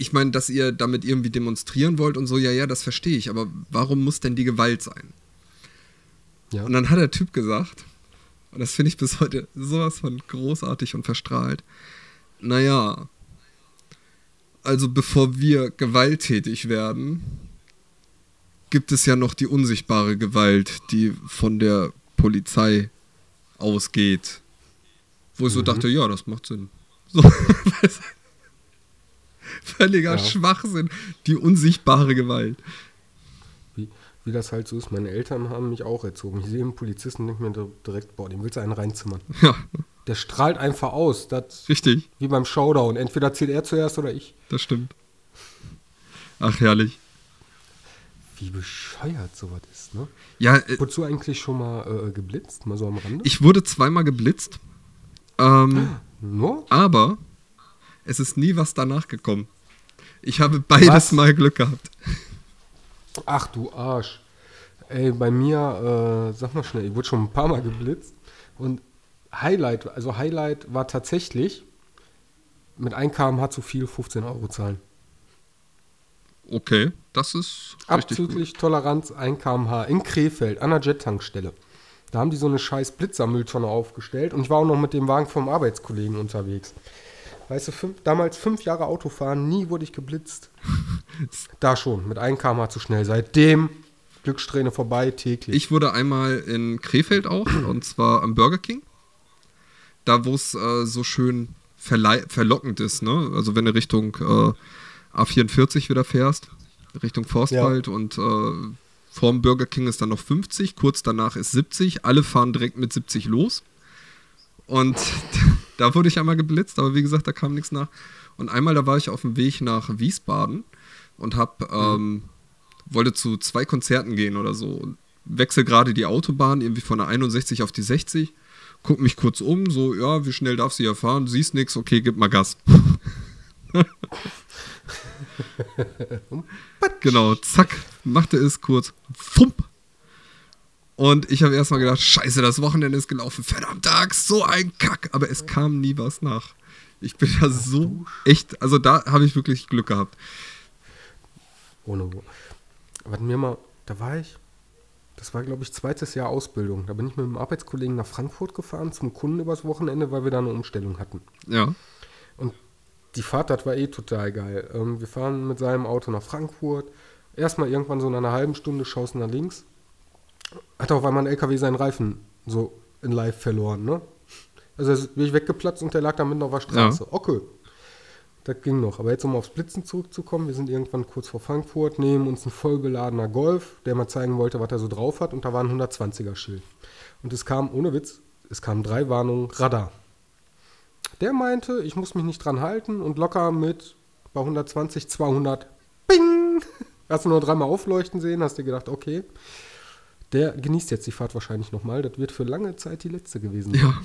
ich meine, dass ihr damit irgendwie demonstrieren wollt und so, ja, ja, das verstehe ich, aber warum muss denn die Gewalt sein? Ja. Und dann hat der Typ gesagt, und das finde ich bis heute sowas von großartig und verstrahlt, naja, also bevor wir gewalttätig werden, gibt es ja noch die unsichtbare Gewalt, die von der Polizei ausgeht. Wo ich mhm. so dachte, ja, das macht Sinn. So, völliger ja. Schwachsinn. Die unsichtbare Gewalt. Wie, wie das halt so ist, meine Eltern haben mich auch erzogen. Ich sehe einen Polizisten und denke mir direkt, boah, dem willst du einen reinzimmern. Ja. Der strahlt einfach aus. Das, Richtig. Wie beim Showdown. Entweder zählt er zuerst oder ich. Das stimmt. Ach, herrlich. Wie bescheuert sowas ist, ne? Ja. Äh, Wurdest du eigentlich schon mal äh, geblitzt? Mal so am Rande? Ich wurde zweimal geblitzt. Ähm, no? Aber es ist nie was danach gekommen. Ich habe beides was? Mal Glück gehabt. Ach du Arsch. Ey, bei mir, äh, sag mal schnell, ich wurde schon ein paar Mal geblitzt. Und Highlight, also Highlight war tatsächlich mit 1 kmh zu viel 15 Euro zahlen. Okay, das ist Abzüglich Toleranz 1 kmh in Krefeld an der Jet-Tankstelle. Da haben die so eine scheiß Blitzermülltonne aufgestellt und ich war auch noch mit dem Wagen vom Arbeitskollegen unterwegs. Weißt du, fünf, damals fünf Jahre Autofahren, nie wurde ich geblitzt. da schon, mit 1 km zu schnell. Seitdem Glückssträhne vorbei, täglich. Ich wurde einmal in Krefeld auch, und zwar am Burger King. Da, wo es äh, so schön verlockend ist, ne? Also wenn du Richtung äh, A44 wieder fährst, Richtung Forstwald ja. und äh, Vorm Burger King ist dann noch 50, kurz danach ist 70. Alle fahren direkt mit 70 los. Und da wurde ich einmal geblitzt, aber wie gesagt, da kam nichts nach. Und einmal, da war ich auf dem Weg nach Wiesbaden und hab, ähm, wollte zu zwei Konzerten gehen oder so. Und wechsel gerade die Autobahn irgendwie von der 61 auf die 60. Guck mich kurz um, so, ja, wie schnell darf sie ja fahren? Siehst nichts, okay, gib mal Gas. genau, zack, machte es kurz. Fump. Und ich habe erstmal gedacht, scheiße, das Wochenende ist gelaufen. Verdammt, Axt, so ein Kack. Aber es kam nie was nach. Ich bin da so echt, also da habe ich wirklich Glück gehabt. Ohne Wo. Warte mir mal, da war ich, das war glaube ich zweites Jahr Ausbildung. Da bin ich mit einem Arbeitskollegen nach Frankfurt gefahren zum Kunden übers Wochenende, weil wir da eine Umstellung hatten. Ja. Und die Fahrt, das war eh total geil. Ähm, wir fahren mit seinem Auto nach Frankfurt. Erstmal irgendwann so in einer halben Stunde schaust nach links. Hat auf einmal ein LKW seinen Reifen so in live verloren, ne? Also bin ich weggeplatzt und der lag da mitten auf der Straße. Ja. Okay. Das ging noch. Aber jetzt, um aufs Blitzen zurückzukommen, wir sind irgendwann kurz vor Frankfurt, nehmen uns ein vollbeladener Golf, der mal zeigen wollte, was er so drauf hat, und da war ein 120er-Schild. Und es kam, ohne Witz, es kamen drei Warnungen, Radar. Der meinte, ich muss mich nicht dran halten und locker mit bei 120, 200, bing! Hast du nur dreimal aufleuchten sehen, hast dir gedacht, okay, der genießt jetzt die Fahrt wahrscheinlich nochmal. Das wird für lange Zeit die letzte gewesen sein. Ja.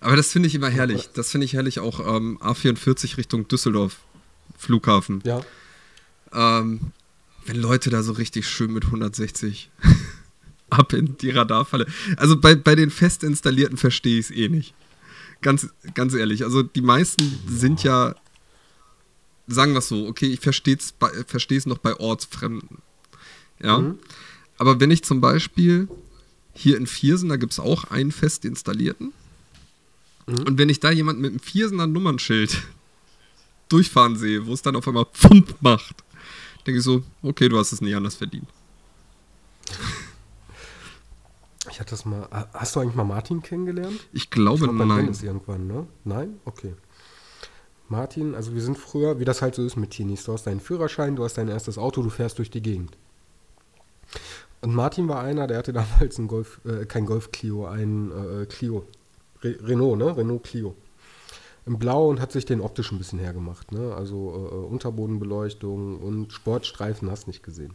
Aber das finde ich immer herrlich. Das finde ich herrlich auch ähm, A44 Richtung Düsseldorf Flughafen. Ja. Ähm, wenn Leute da so richtig schön mit 160 ab in die Radarfalle. Also bei, bei den fest installierten verstehe ich es eh nicht. Ganz, ganz ehrlich. Also die meisten sind ja, sagen wir es so, okay, ich verstehe es noch bei Ortsfremden. Ja. Mhm. Aber wenn ich zum Beispiel hier in Viersen, da gibt es auch einen fest installierten. Mhm. Und wenn ich da jemanden mit einem Viersener Nummernschild durchfahren sehe, wo es dann auf einmal Pfump macht, denke ich so, okay, du hast es nicht anders verdient. Ich hatte das mal. Hast du eigentlich mal Martin kennengelernt? Ich glaube ich glaub, nein. irgendwann, ne? Nein? Okay. Martin, also wir sind früher, wie das halt so ist mit Teenies. Du hast deinen Führerschein, du hast dein erstes Auto, du fährst durch die Gegend. Und Martin war einer, der hatte damals ein Golf, äh, kein Golf Clio, ein äh, Clio. Re Renault, ne? Renault Clio. Im Blau und hat sich den optisch ein bisschen hergemacht, ne? Also äh Unterbodenbeleuchtung und Sportstreifen hast nicht gesehen.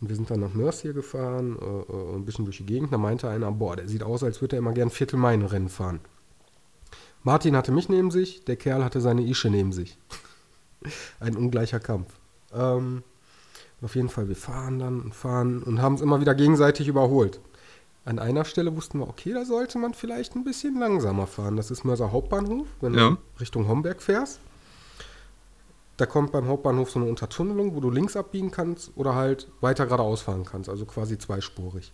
Und wir sind dann nach Mercier gefahren, äh, äh, ein bisschen durch die Gegend. Da meinte einer, boah, der sieht aus, als würde er immer gern Viertelmeilen-Rennen fahren. Martin hatte mich neben sich, der Kerl hatte seine Ische neben sich. Ein ungleicher Kampf. Ähm, auf jeden Fall, wir fahren dann und fahren und haben es immer wieder gegenseitig überholt. An einer Stelle wussten wir, okay, da sollte man vielleicht ein bisschen langsamer fahren. Das ist Mörser Hauptbahnhof, wenn ja. du Richtung Homberg fährst. Da kommt beim Hauptbahnhof so eine Untertunnelung, wo du links abbiegen kannst oder halt weiter geradeaus fahren kannst. Also quasi zweispurig.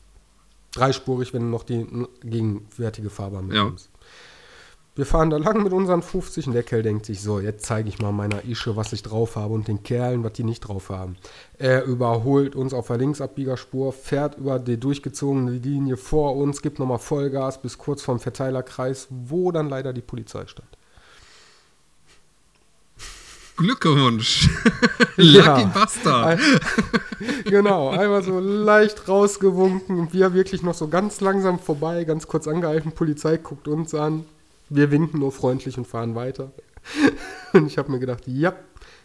Dreispurig, wenn du noch die gegenwärtige Fahrbahn mitnimmst. Ja. Wir fahren da lang mit unseren 50 und der Kerl denkt sich, so, jetzt zeige ich mal meiner Ische, was ich drauf habe und den Kerlen, was die nicht drauf haben. Er überholt uns auf der Linksabbiegerspur, fährt über die durchgezogene Linie vor uns, gibt nochmal Vollgas bis kurz vorm Verteilerkreis, wo dann leider die Polizei stand. Glückwunsch. Lucky ja, Bastard. genau, einmal so leicht rausgewunken. Wir wirklich noch so ganz langsam vorbei, ganz kurz angehalten. Polizei guckt uns an. Wir winken nur freundlich und fahren weiter. Und ich habe mir gedacht, ja,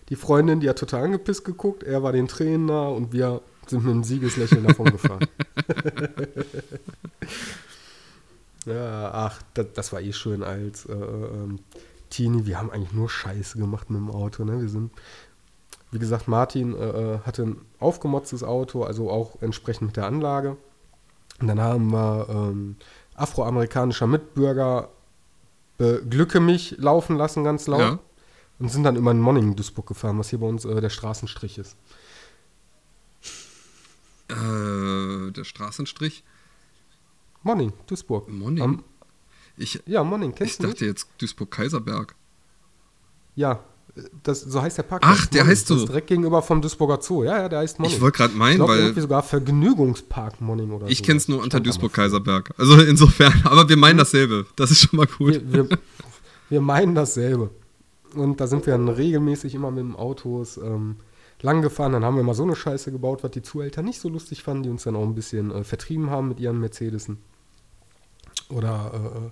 die Freundin, die hat total angepisst geguckt. Er war den Tränen nah und wir sind mit einem Siegeslächeln davon gefahren. ja, ach, das, das, war eh schön als äh, ähm, Teenie, wir haben eigentlich nur Scheiße gemacht mit dem Auto. Ne? Wir sind, wie gesagt, Martin äh, äh, hatte ein aufgemotztes Auto, also auch entsprechend mit der Anlage. Und dann haben wir ähm, afroamerikanischer Mitbürger Glücke mich laufen lassen, ganz laut. Ja. Und sind dann über den Monning-Duisburg gefahren, was hier bei uns äh, der Straßenstrich ist. Äh, der Straßenstrich? Monning, Duisburg. Monning? Am, ich, ja, Monning, kennst ich du Ich dachte jetzt Duisburg-Kaiserberg. Ja, das, so heißt der Park. Ach, der Monning. heißt so. Das ist direkt gegenüber vom Duisburger Zoo. Ja, ja, der heißt Monning. Ich wollte gerade meinen, ich glaub, weil. irgendwie sogar Vergnügungspark Monning oder Ich so. kenne es nur unter Duisburg-Kaiserberg. Also insofern, aber wir meinen dasselbe. Das ist schon mal gut. Wir, wir, wir, meinen dasselbe. Und da sind wir dann regelmäßig immer mit dem Autos ähm, lang gefahren. Dann haben wir mal so eine Scheiße gebaut, was die Zuhälter nicht so lustig fanden, die uns dann auch ein bisschen äh, vertrieben haben mit ihren Mercedesen. Oder, äh, äh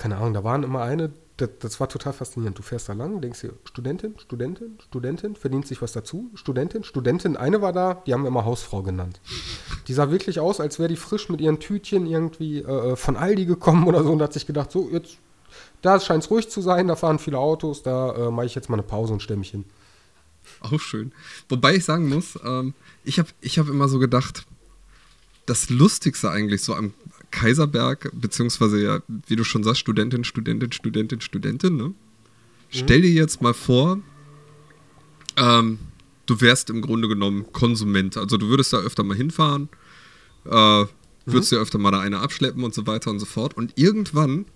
keine Ahnung, da waren immer eine, das, das, war total faszinierend. Du fährst da lang, denkst dir, Studentin, Studentin, Studentin, verdient sich was dazu. Studentin, Studentin, eine war da, die haben wir immer Hausfrau genannt. Die sah wirklich aus, als wäre die frisch mit ihren Tütchen irgendwie äh, von Aldi gekommen oder so und hat sich gedacht, so, jetzt, da scheint es ruhig zu sein, da fahren viele Autos, da äh, mache ich jetzt mal eine Pause und stelle mich hin. Auch schön. Wobei ich sagen muss, ähm, ich habe ich hab immer so gedacht, das Lustigste eigentlich so am Kaiserberg, beziehungsweise ja, wie du schon sagst, Studentin, Studentin, Studentin, Studentin, ne? Mhm. Stell dir jetzt mal vor, ähm, du wärst im Grunde genommen Konsument. Also du würdest da öfter mal hinfahren, äh, würdest mhm. dir öfter mal da eine abschleppen und so weiter und so fort. Und irgendwann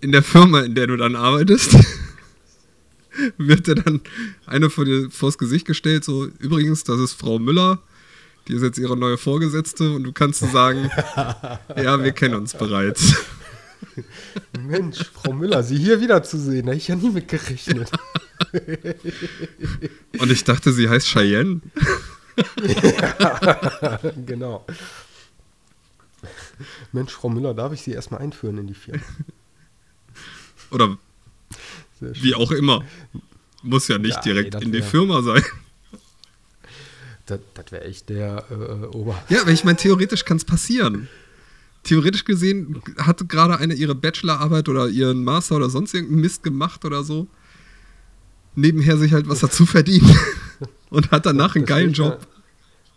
in der Firma, in der du dann arbeitest, wird dir dann eine vor dir vors Gesicht gestellt, so übrigens, das ist Frau Müller, die ist jetzt ihre neue Vorgesetzte und du kannst sagen, ja, wir kennen uns bereits. Mensch, Frau Müller, Sie hier wiederzusehen, da hätte ich ja nie mit gerechnet. Und ich dachte, sie heißt Cheyenne. genau. Mensch, Frau Müller, darf ich Sie erstmal einführen in die Firma? Oder wie auch immer. Muss ja nicht Ja, direkt ey, in die Firma sein. Das, das wäre echt der äh, Ober. Ja, aber ich meine, theoretisch kann es passieren. Theoretisch gesehen hat gerade eine ihre Bachelorarbeit oder ihren Master oder sonst irgendeinen Mist gemacht oder so. Nebenher sich halt was dazu verdient. Und hat danach einen geilen Job.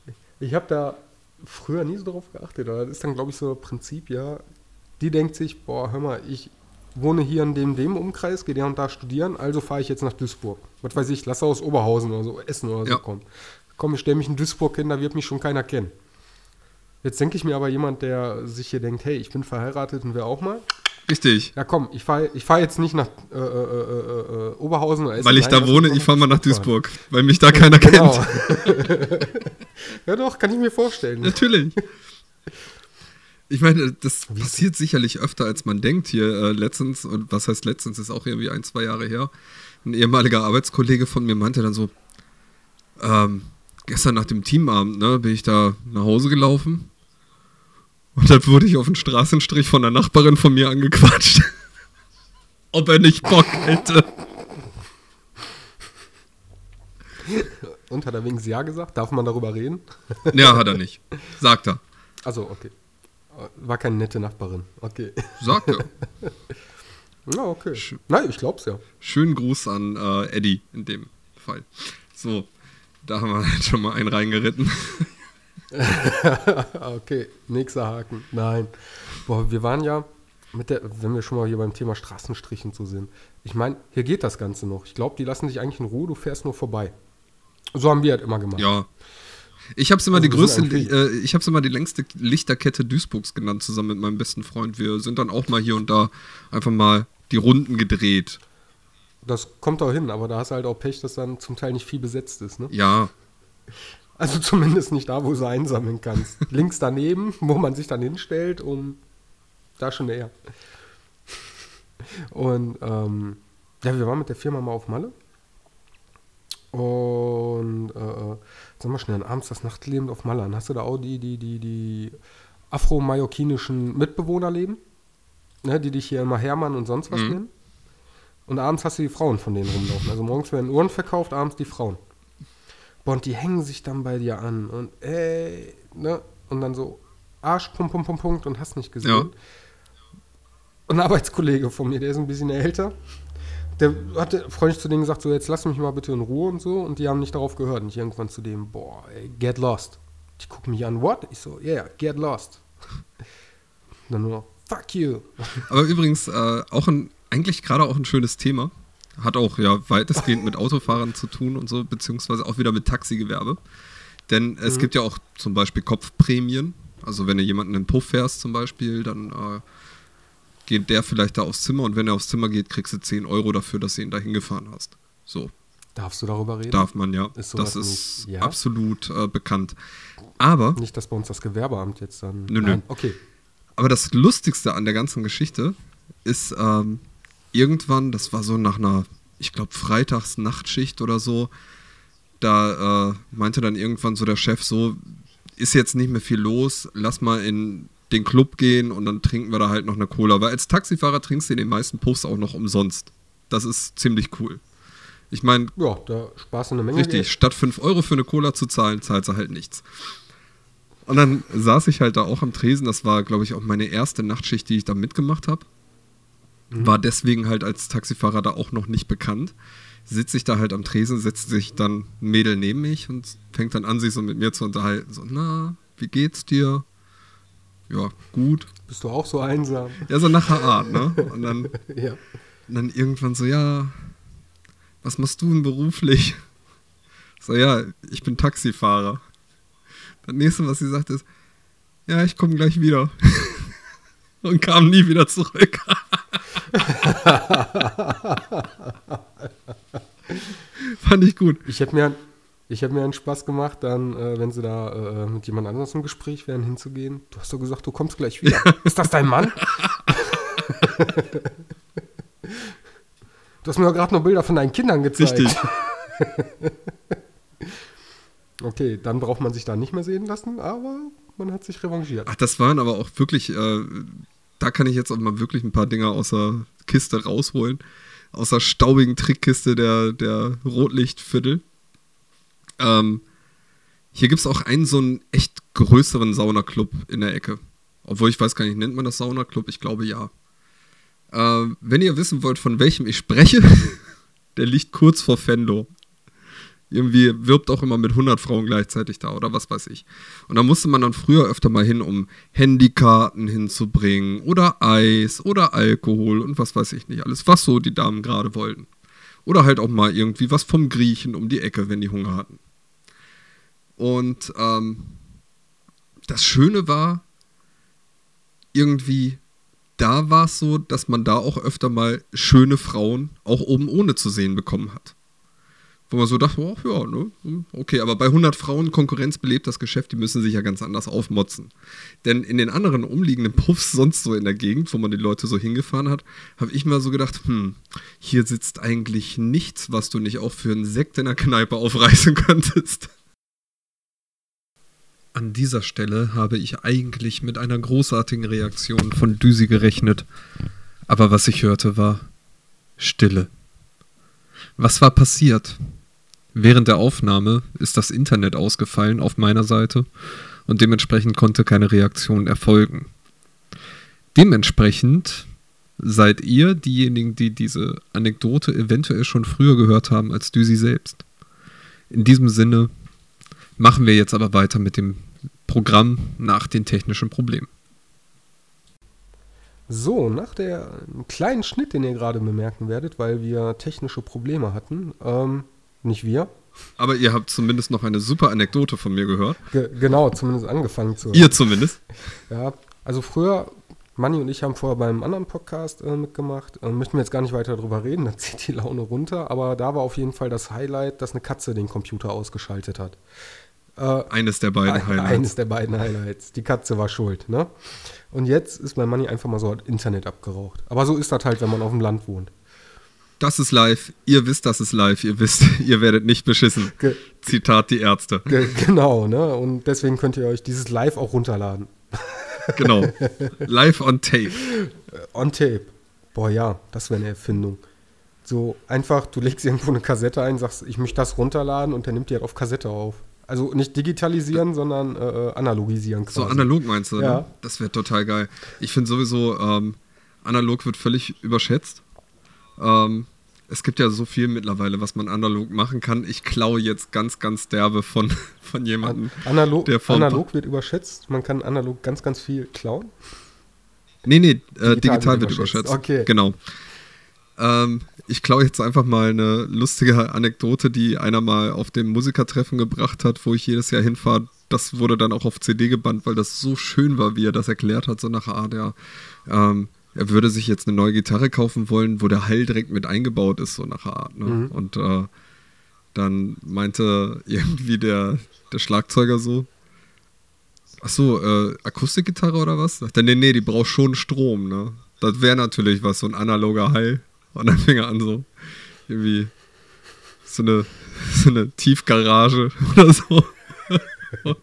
Da, ich habe da früher nie so drauf geachtet, aber das ist dann, glaube ich, so ein Prinzip, ja. Die denkt sich, boah, hör mal, ich wohne hier in dem, dem Umkreis, gehe da und da studieren, also fahre ich jetzt nach Duisburg. Was weiß ich, lass aus Oberhausen oder so, Essen oder so Ja. kommen. Komm, ich stelle mich in Duisburg hin, da wird mich schon keiner kennen. Jetzt denke ich mir aber jemand, der sich hier denkt, hey, ich bin verheiratet und wer auch mal. Richtig. Ja komm, ich fahre ich fahr jetzt nicht nach äh, äh, äh, äh, Oberhausen oder. Weil ich da wohne, ich fahre mal nach Duisburg Duisburg. Weil mich da keiner Genau. kennt. ja doch, kann ich mir vorstellen. Natürlich. Ich meine, das passiert sicherlich öfter, als man denkt hier. Äh, letztens, und was heißt letztens, ist auch irgendwie ein, zwei Jahre her. Ein ehemaliger Arbeitskollege von mir meinte dann so, ähm, gestern nach dem Teamabend, ne, bin ich da nach Hause gelaufen. Und dann wurde ich auf den Straßenstrich von einer Nachbarin von mir angequatscht. Ob er nicht Bock hätte. Und hat er wenigstens Ja gesagt? Darf man darüber reden? Ja, hat er nicht. Sagt er. Also, okay. War keine nette Nachbarin. Okay. Sagt er. Ja, okay. Nein, ich glaub's ja. Schönen Gruß an äh, Eddie in dem Fall. So, da haben wir schon mal einen reingeritten. okay, nächster Haken. Nein. Boah, wir waren ja mit der, wenn wir schon mal hier beim Thema Straßenstrich und so sind. Ich meine, hier geht das Ganze noch. Ich glaube, die lassen dich eigentlich in Ruhe, du fährst nur vorbei. So haben wir halt immer gemacht. Ja. Ich habe es immer Also die größte, äh, ich habe es immer die längste Lichterkette Duisburgs genannt, zusammen mit meinem besten Freund. Wir sind dann auch mal hier und da einfach mal die Runden gedreht. Das kommt auch hin, aber da hast du halt auch Pech, dass dann zum Teil nicht viel besetzt ist. Ne? Ja, Also zumindest nicht da, wo du sie einsammeln kannst. Links daneben, wo man sich dann hinstellt, um da schon näher. Und ähm, ja, wir waren mit der Firma mal auf Malle. Und äh, sag mal schnell, abends das Nachtleben auf Malle. Dann hast du da auch die, die, die, die afro-mallorquinischen Mitbewohner leben, ne, die dich hier immer Hermann und sonst was Mhm. nennen. Und abends hast du die Frauen von denen rumlaufen. Also morgens werden Uhren verkauft, abends die Frauen. Boah, und die hängen sich dann bei dir an und ey, ne? Und dann so Arsch, Punkt, Punkt, Punkt, Punkt und hast nicht gesehen. Ja. Und ein Arbeitskollege von mir, der ist ein bisschen älter, der hatte freundlich zu denen gesagt, so jetzt lass mich mal bitte in Ruhe und so. Und die haben nicht darauf gehört. Und ich irgendwann zu dem, boah, ey, get lost. Die gucken mich an, what? Ich so, yeah, get lost. Und dann nur, fuck you. aber übrigens äh, auch ein, eigentlich gerade auch ein schönes Thema. Hat auch ja weitestgehend mit Autofahrern zu tun und so, beziehungsweise auch wieder mit Taxigewerbe. Denn es Mhm. gibt ja auch zum Beispiel Kopfprämien. Also wenn du jemanden in den Puff fährst zum Beispiel, dann äh, geht der vielleicht da aufs Zimmer und wenn er aufs Zimmer geht, kriegst du 10 Euro dafür, dass du ihn da hingefahren hast. So, Darfst du darüber reden? darf man ja. Ist das ist ja? absolut äh, bekannt. Aber, Nicht, dass bei uns das Gewerbeamt jetzt dann. Nö, nö. Nein, okay. aber das Lustigste an der ganzen Geschichte ist ähm, irgendwann, das war so nach einer, ich glaube, Freitags-Nachtschicht oder so, da äh, meinte dann irgendwann so der Chef so, ist jetzt nicht mehr viel los, lass mal in den Club gehen und dann trinken wir da halt noch eine Cola. Weil als Taxifahrer trinkst du in den meisten Puffs auch noch umsonst. Das ist ziemlich cool. Ich meine, Ja, da du eine Menge. Richtig, Geld. statt 5 Euro für eine Cola zu zahlen, zahlt sie halt nichts. Und dann saß ich halt da auch am Tresen. Das war, glaube ich, auch meine erste Nachtschicht, die ich da mitgemacht habe. War deswegen halt als Taxifahrer da auch noch nicht bekannt. Sitze ich da halt am Tresen, setzt sich dann ein Mädel neben mich und fängt dann an, sich so mit mir zu unterhalten. So, na, wie geht's dir? Ja, gut. Bist du auch so einsam? Ja, so nach der Art, ne? Und dann ja. und dann irgendwann so, ja, was machst du denn beruflich? So, ja, ich bin Taxifahrer. Das nächste, was sie sagt, ist, ja, ich komme gleich wieder. Und kam nie wieder zurück. Fand ich gut. Ich hätte mir, ich hätte mir einen Spaß gemacht, dann, äh, wenn sie da äh, mit jemand anderes im Gespräch wären, hinzugehen. Du hast doch gesagt, du kommst gleich wieder. Ist das dein Mann? du hast mir doch gerade noch Bilder von deinen Kindern gezeigt. Richtig. okay, dann braucht man sich da nicht mehr sehen lassen, aber man hat sich revanchiert. Ach, das waren aber auch wirklich, äh, da kann ich jetzt auch mal wirklich ein paar Dinger aus der Kiste rausholen. Aus der staubigen Trickkiste der, der Rotlichtviertel. Ähm, hier gibt es auch einen so einen echt größeren Saunaclub in der Ecke. Obwohl ich weiß gar nicht, nennt man das Saunaclub? Ich glaube ja. Äh, wenn ihr wissen wollt, von welchem ich spreche, der liegt kurz vor Fendo. Irgendwie wirbt auch immer mit 100 Frauen gleichzeitig da oder was weiß ich. Und da musste man dann früher öfter mal hin, um Handykarten hinzubringen oder Eis oder Alkohol und was weiß ich nicht. Alles, was so die Damen gerade wollten. Oder halt auch mal irgendwie was vom Griechen um die Ecke, wenn die Hunger hatten. Und ähm, das Schöne war, irgendwie, da war es so, dass man da auch öfter mal schöne Frauen auch oben ohne zu sehen bekommen hat. Wo man so dachte, oh, ja, ne, okay, aber bei 100 Frauen Konkurrenz belebt das Geschäft, die müssen sich ja ganz anders aufmotzen. Denn in den anderen umliegenden Puffs, sonst so in der Gegend, wo man die Leute so hingefahren hat, habe ich mal so gedacht, hm, hier sitzt eigentlich nichts, was du nicht auch für einen Sekt in der Kneipe aufreißen könntest. An dieser Stelle habe ich eigentlich mit einer großartigen Reaktion von Düsi gerechnet. Aber was ich hörte war Stille. Was war passiert? Während der Aufnahme ist das Internet ausgefallen auf meiner Seite und dementsprechend konnte keine Reaktion erfolgen. Dementsprechend seid ihr diejenigen, die diese Anekdote eventuell schon früher gehört haben als Düsi selbst. In diesem Sinne Machen wir jetzt aber weiter mit dem Programm nach den technischen Problemen. So, nach der kleinen Schnitt, den ihr gerade bemerken werdet, weil wir technische Probleme hatten, ähm, nicht wir. Aber ihr habt zumindest noch eine super Anekdote von mir gehört. Ge genau, zumindest angefangen zu. Ihr zumindest. Ja, also früher, Manni und ich haben vorher beim anderen Podcast äh, mitgemacht. Äh, möchten wir jetzt gar nicht weiter darüber reden, da zieht die Laune runter. Aber da war auf jeden Fall das Highlight, dass eine Katze den Computer ausgeschaltet hat. Äh, eines der beiden ein, Highlights. Eines der beiden Highlights. Die Katze war schuld, ne? Und jetzt ist mein Money einfach mal so Internet abgeraucht. Aber so ist das halt, wenn man auf dem Land wohnt. Das ist live. Ihr wisst, das ist live. Ihr wisst, ihr werdet nicht beschissen. Ge Zitat die Ärzte. Ge genau, ne? Und deswegen könnt ihr euch dieses Live auch runterladen. Genau. Live on tape. On tape. Boah, ja, das wäre eine Erfindung. So einfach, du legst irgendwo eine Kassette ein, sagst, ich möchte das runterladen und der nimmt die halt auf Kassette auf. Also nicht digitalisieren, sondern äh, äh, analogisieren quasi. So analog meinst du, ja. Ne? Das wäre total geil. Ich finde sowieso, ähm, analog wird völlig überschätzt. Ähm, es gibt ja so viel mittlerweile, was man analog machen kann. Ich klaue jetzt ganz, ganz derbe von, von jemandem. Analog, der analog wird überschätzt. Man kann analog ganz, ganz viel klauen. Nee, nee, äh, digital, digital, wird überschätzt. überschätzt. Okay. Genau. Ähm, ich klaue jetzt einfach mal eine lustige Anekdote, die einer mal auf dem Musikertreffen gebracht hat, wo ich jedes Jahr hinfahre. Das wurde dann auch auf CD gebannt, weil das so schön war, wie er das erklärt hat, so nach Art, ja. Ähm, er würde sich jetzt eine neue Gitarre kaufen wollen, wo der Hall direkt mit eingebaut ist, so nach Art. Ne? Mhm. Und äh, dann meinte irgendwie der, der Schlagzeuger so, ach so, äh, Akustikgitarre oder was? Sagt er, nee, nee, die braucht schon Strom, ne? Das wäre natürlich was, so ein analoger Hall. Und dann fing er an, so irgendwie so eine, so eine Tiefgarage oder so.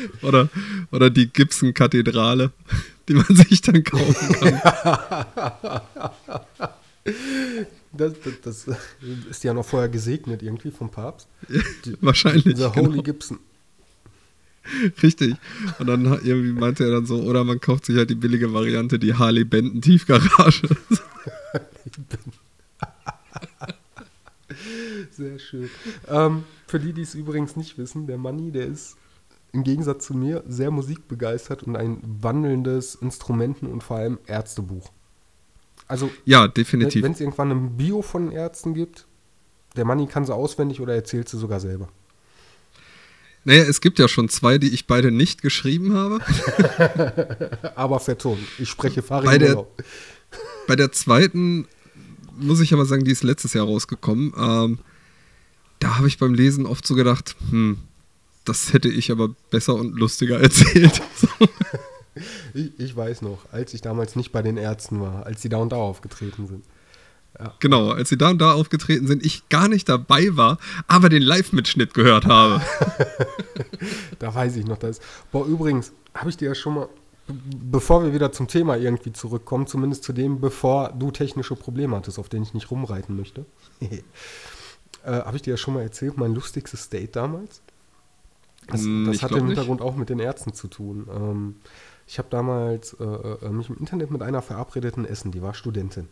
oder, oder die Gibson-Kathedrale, die man sich dann kaufen kann. Das, das, das, ist ja noch vorher gesegnet irgendwie vom Papst. Die, Wahrscheinlich. Dieser Holy genau. Gibson. Richtig. Und dann irgendwie meinte er dann so, oder man kauft sich halt die billige Variante, die Harley Benton Tiefgarage. Sehr schön. Ähm, für die, die es übrigens nicht wissen, der Manni, der ist im Gegensatz zu mir sehr musikbegeistert und ein wandelndes Instrumenten- und vor allem Ärztebuch. Also, ja, definitiv. Wenn es irgendwann ein Bio von Ärzten gibt, der Manni kann sie auswendig oder erzählt sie sogar selber. Naja, es gibt ja schon zwei, die ich beide nicht geschrieben habe. aber vertont. Ich spreche Farin bei der, bei der zweiten muss ich aber sagen, die ist letztes Jahr rausgekommen. Ähm, da habe ich beim Lesen oft so gedacht, hm, das hätte ich aber besser und lustiger erzählt. ich, ich, weiß noch, als ich damals nicht bei den Ärzten war, als sie da und da aufgetreten sind. Ja. Genau, als sie da und da aufgetreten sind, ich gar nicht dabei war, aber den Live-Mitschnitt gehört habe. da weiß ich noch das. Boah, übrigens, habe ich dir ja schon mal, bevor wir wieder zum Thema irgendwie zurückkommen, zumindest zu dem, bevor du technische Probleme hattest, auf denen ich nicht rumreiten möchte, äh, habe ich dir ja schon mal erzählt, mein lustigstes Date damals? Das, hm, das hat im Hintergrund nicht. auch mit den Ärzten zu tun. Ähm, ich habe damals äh, äh, mich im Internet mit einer verabredeten Essen, die war Studentin.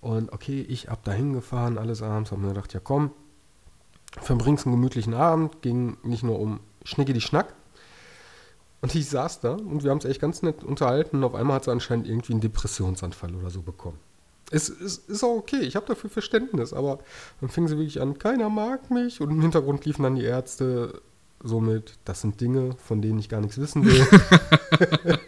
Und okay, ich ab dahin gefahren, alles abends, habe mir gedacht, ja komm, verbringst einen gemütlichen Abend, ging nicht nur um Schnicke die Schnack. Und ich saß da und wir haben es echt ganz nett unterhalten und auf einmal hat sie anscheinend irgendwie einen Depressionsanfall oder so bekommen. Es ist, ist auch okay, ich habe dafür Verständnis, aber dann fing sie wirklich an, keiner mag mich und im Hintergrund liefen dann die Ärzte, somit, das sind Dinge, von denen ich gar nichts wissen will.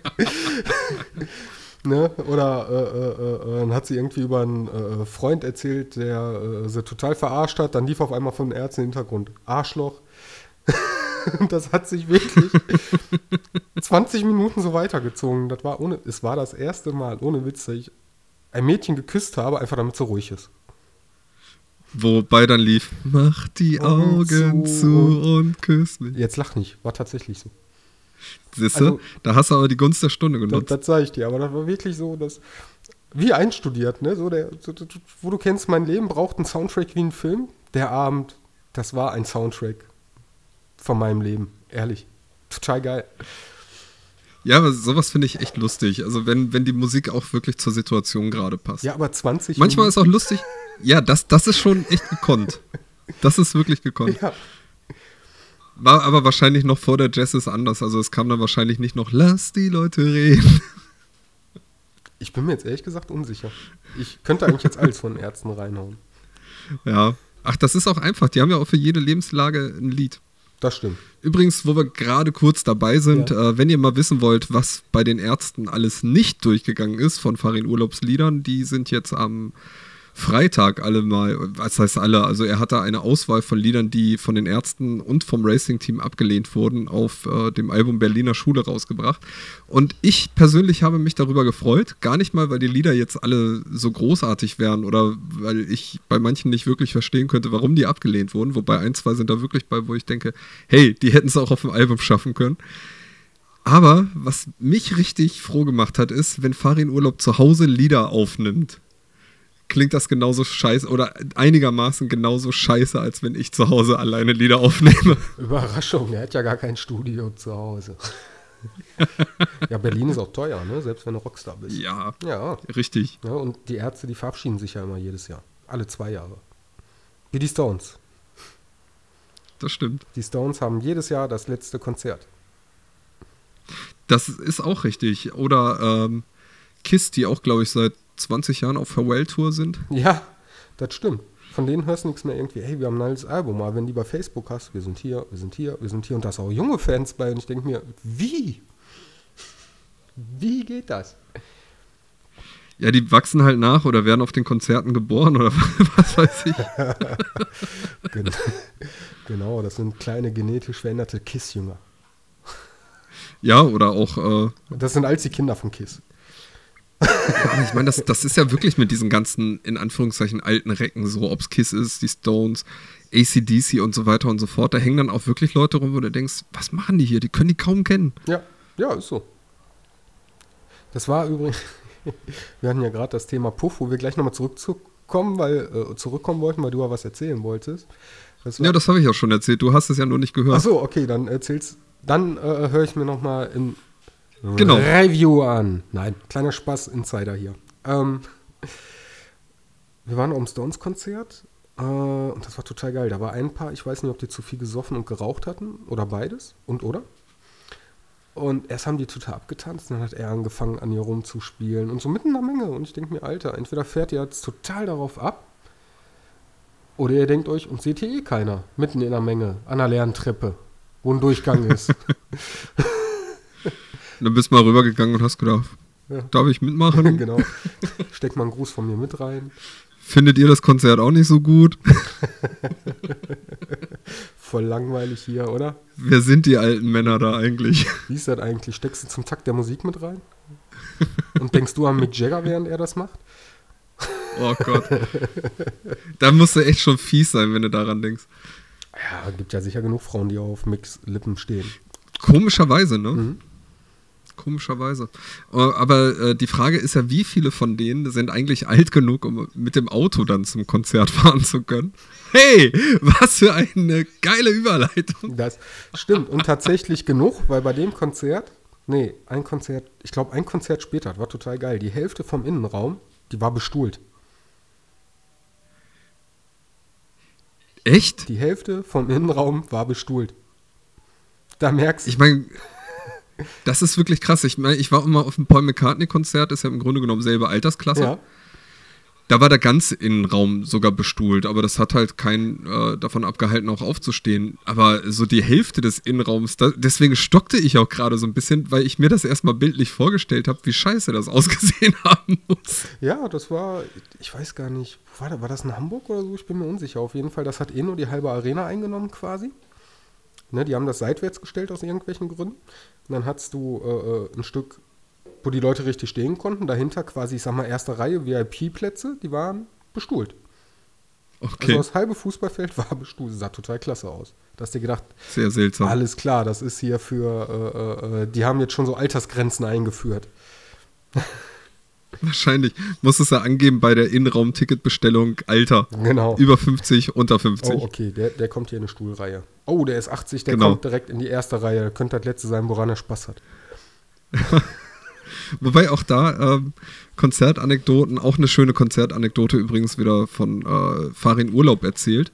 ne? Oder äh, äh, äh, dann hat sie irgendwie über einen äh, Freund erzählt, der äh, sie total verarscht hat. Dann lief auf einmal von den Ärzten im Hintergrund Arschloch. das hat sich wirklich 20 Minuten so weitergezogen. Das war ohne, es war das erste Mal, ohne Witz, dass ich ein Mädchen geküsst habe, einfach damit sie ruhig ist. Wobei dann lief, mach die Augen zu, zu und küss mich. Jetzt lach nicht, war tatsächlich so. Siehst du, also, da hast du aber die Gunst der Stunde genutzt. Das, das sage ich dir, aber das war wirklich so, dass, wie einstudiert, ne? So der, so, wo du kennst, mein Leben braucht einen Soundtrack wie ein Film. Der Abend, das war ein Soundtrack von meinem Leben, ehrlich. Total geil. Ja, aber sowas finde ich echt lustig. Also wenn, wenn die Musik auch wirklich zur Situation gerade passt. Ja, aber 20 Manchmal ist auch lustig. Ja, das, das ist schon echt gekonnt. Das ist wirklich gekonnt. Ja. War aber wahrscheinlich noch vor der Jazz ist anders. Also es kam dann wahrscheinlich nicht noch, lass die Leute reden. Ich bin mir jetzt ehrlich gesagt unsicher. Ich könnte eigentlich jetzt alles von Ärzten reinhauen. Ja. Ach, das ist auch einfach. Die haben ja auch für jede Lebenslage ein Lied. Das stimmt. Übrigens, wo wir gerade kurz dabei sind, ja. äh, wenn ihr mal wissen wollt, was bei den Ärzten alles nicht durchgegangen ist von Farin Urlaubsliedern, die sind jetzt am Freitag alle mal, was heißt alle, also er hatte eine Auswahl von Liedern, die von den Ärzten und vom Racing-Team abgelehnt wurden, auf äh, dem Album Berliner Schule rausgebracht. Und ich persönlich habe mich darüber gefreut, gar nicht mal, weil die Lieder jetzt alle so großartig wären oder weil ich bei manchen nicht wirklich verstehen könnte, warum die abgelehnt wurden, wobei ein, zwei sind da wirklich bei, wo ich denke, hey, die hätten es auch auf dem Album schaffen können. Aber was mich richtig froh gemacht hat, ist, wenn Farin Urlaub zu Hause Lieder aufnimmt klingt das genauso scheiße oder einigermaßen genauso scheiße, als wenn ich zu Hause alleine Lieder aufnehme. Überraschung, er hat ja gar kein Studio zu Hause. ja, Berlin ist auch teuer, ne? selbst wenn du Rockstar bist. Ja, ja. richtig. Ja, und die Ärzte, die verabschieden sich ja immer jedes Jahr. Alle zwei Jahre. Wie die Stones. Das stimmt. Die Stones haben jedes Jahr das letzte Konzert. Das ist auch richtig. Oder ähm, Kiss, die auch, glaube ich, seit 20 Jahren auf Farewell-Tour sind. Ja, das stimmt. Von denen hörst du nichts mehr irgendwie, hey, wir haben ein neues Album, aber wenn die bei Facebook hast, wir sind hier, wir sind hier, wir sind hier und da ist auch junge Fans bei und ich denke mir, wie? Wie geht das? Ja, die wachsen halt nach oder werden auf den Konzerten geboren oder was weiß ich. genau, das sind kleine genetisch veränderte Kiss-Jünger. Ja, oder auch. Äh, das sind als die Kinder von Kiss. Ja, ich meine, das, das ist ja wirklich mit diesen ganzen, in Anführungszeichen, alten Recken, so ob es Kiss ist, die Stones, ACDC und so weiter und so fort. Da hängen dann auch wirklich Leute rum, wo du denkst, was machen die hier? Die können die kaum kennen. Ja, ja, ist so. Das war übrigens, wir hatten ja gerade das Thema Puff, wo wir gleich nochmal zurückkommen, weil, äh, zurückkommen wollten, weil du ja was erzählen wolltest. Das ja, das habe ich ja schon erzählt. Du hast es ja nur nicht gehört. Ach so, okay, dann erzählst, dann äh, höre ich mir nochmal in genau. Review an. Nein, kleiner Spaß, Insider hier. Ähm, wir waren am Stones-Konzert äh, und das war total geil. Da war ein Paar, ich weiß nicht, ob die zu viel gesoffen und geraucht hatten oder beides und oder. Und erst haben die total abgetanzt, dann hat er angefangen, an ihr rumzuspielen und so mitten in der Menge. Und ich denke mir, Alter, entweder fährt ihr jetzt total darauf ab, oder ihr denkt euch, und seht hier eh keiner, mitten in der Menge, an der leeren Treppe, wo ein Durchgang ist. dann bist du mal rübergegangen und hast gedacht, ja. darf ich mitmachen? genau. Steck mal einen Gruß von mir mit rein. Findet ihr das Konzert auch nicht so gut? voll langweilig hier, oder? Wer sind die alten Männer da eigentlich? Wie ist das eigentlich? Steckst du zum Takt der Musik mit rein? Und denkst du an Mick Jagger, während er das macht? Oh Gott. da musst du echt schon fies sein, wenn du daran denkst. Ja, gibt ja sicher genug Frauen, die auf Micks Lippen stehen. Komischerweise, ne? Mhm. Komischerweise. Äh, aber äh, die Frage ist ja, wie viele von denen sind eigentlich alt genug, um mit dem Auto dann zum Konzert fahren zu können? Hey, was für eine geile Überleitung. Das stimmt. Und tatsächlich genug, weil bei dem Konzert, nee, ein Konzert, ich glaube ein Konzert später, das war total geil. Die Hälfte vom Innenraum, die war bestuhlt. Echt? Die Hälfte vom Innenraum war bestuhlt. Da merkst du. Ich meine, das ist wirklich krass. Ich meine, ich war immer auf dem Paul McCartney-Konzert, ist ja im Grunde genommen selbe Altersklasse. Ja. Da war der ganze Innenraum sogar bestuhlt, aber das hat halt keinen äh, davon abgehalten, auch aufzustehen. Aber so die Hälfte des Innenraums, da, deswegen stockte ich auch gerade so ein bisschen, weil ich mir das erstmal bildlich vorgestellt habe, wie scheiße das ausgesehen haben muss. Ja, das war, ich weiß gar nicht, war, das, war das in Hamburg oder so? Ich bin mir unsicher. Auf jeden Fall, das hat eh nur die halbe Arena eingenommen quasi. Ne, die haben das seitwärts gestellt aus irgendwelchen Gründen. Und dann hattest du äh, äh ein Stück wo die Leute richtig stehen konnten. Dahinter quasi, ich sag mal, erste Reihe VIP-Plätze, die waren bestuhlt. Okay. Also das halbe Fußballfeld war bestuhlt. Sah total klasse aus. Da hast du dir gedacht, sehr seltsam. Alles klar, das ist hier für, äh, äh, die haben jetzt schon so Altersgrenzen eingeführt. Wahrscheinlich. Muss es ja angeben bei der Innenraum-Ticketbestellung Alter. Genau. Über 50, unter 50. Oh, okay, der, der kommt hier in eine Stuhlreihe. Oh, der ist 80, der genau. kommt direkt in die erste Reihe. Könnte das letzte sein, woran er Spaß hat. Wobei auch da ähm, Konzertanekdoten, auch eine schöne Konzertanekdote übrigens wieder von äh, Farin Urlaub erzählt.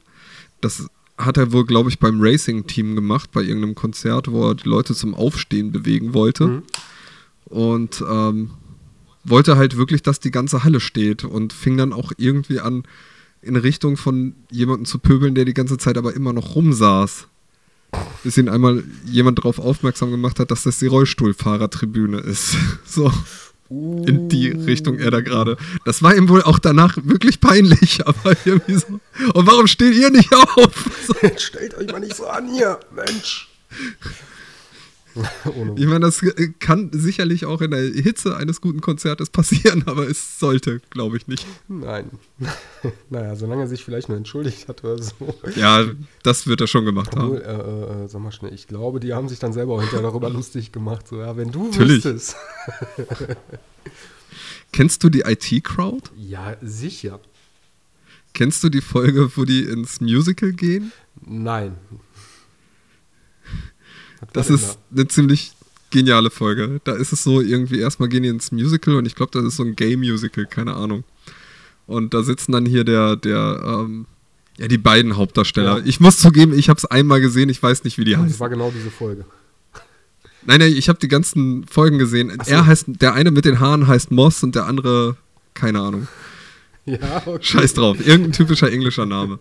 Das hat er wohl, glaube ich, beim Racing-Team gemacht, bei irgendeinem Konzert, wo er die Leute zum Aufstehen bewegen wollte. Mhm. Und ähm, wollte halt wirklich, dass die ganze Halle steht und fing dann auch irgendwie an, in Richtung von jemandem zu pöbeln, der die ganze Zeit aber immer noch rumsaß bis ihn einmal jemand darauf aufmerksam gemacht hat, dass das die Rollstuhlfahrertribüne ist. So. In die Richtung er da gerade. Das war ihm wohl auch danach wirklich peinlich, aber irgendwie so. Und warum steht ihr nicht auf? So. Stellt euch mal nicht so an hier, Mensch. ich meine, das kann sicherlich auch in der Hitze eines guten Konzertes passieren, aber es sollte, glaube ich, nicht. Nein. naja, solange er sich vielleicht nur entschuldigt hat oder so. Ja, das wird er schon gemacht Obwohl, haben. Äh, äh, sag mal schnell, ich glaube, die haben sich dann selber auch hinterher darüber lustig gemacht. So, ja, wenn du Natürlich. wüsstest. Kennst du die IT-Crowd? Ja, sicher. Kennst du die Folge, wo die ins Musical gehen? Nein. Das ist eine ziemlich geniale Folge. Da ist es so, irgendwie erstmal gehen die ins Musical und ich glaube, das ist so ein Gay-Musical, keine Ahnung. Und da sitzen dann hier der, der, ähm, ja, die beiden Hauptdarsteller. Ja. Ich muss zugeben, ich habe es einmal gesehen, ich weiß nicht, wie die heißen. Das war genau diese Folge. Nein, nein, ich habe die ganzen Folgen gesehen. So. Er heißt, der eine mit den Haaren heißt Moss und der andere, keine Ahnung. Ja, okay. Scheiß drauf, irgendein typischer englischer Name.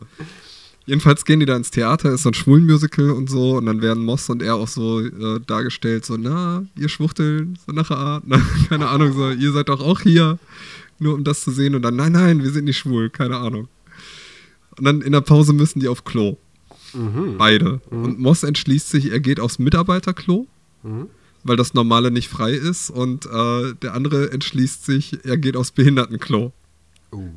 Jedenfalls gehen die da ins Theater, ist so ein Schwulenmusical und so, und dann werden Moss und er auch so äh, dargestellt, so, na, ihr Schwuchteln, so nach der Art, na, keine Ahnung, so, ihr seid doch auch hier, nur um das zu sehen, und dann, nein, nein, wir sind nicht schwul, keine Ahnung. Und dann in der Pause müssen die auf Klo. Mhm. Beide. Mhm. Und Moss entschließt sich, er geht aufs Mitarbeiterklo, mhm. weil das normale nicht frei ist, und äh, der andere entschließt sich, er geht aufs Behindertenklo. Uh.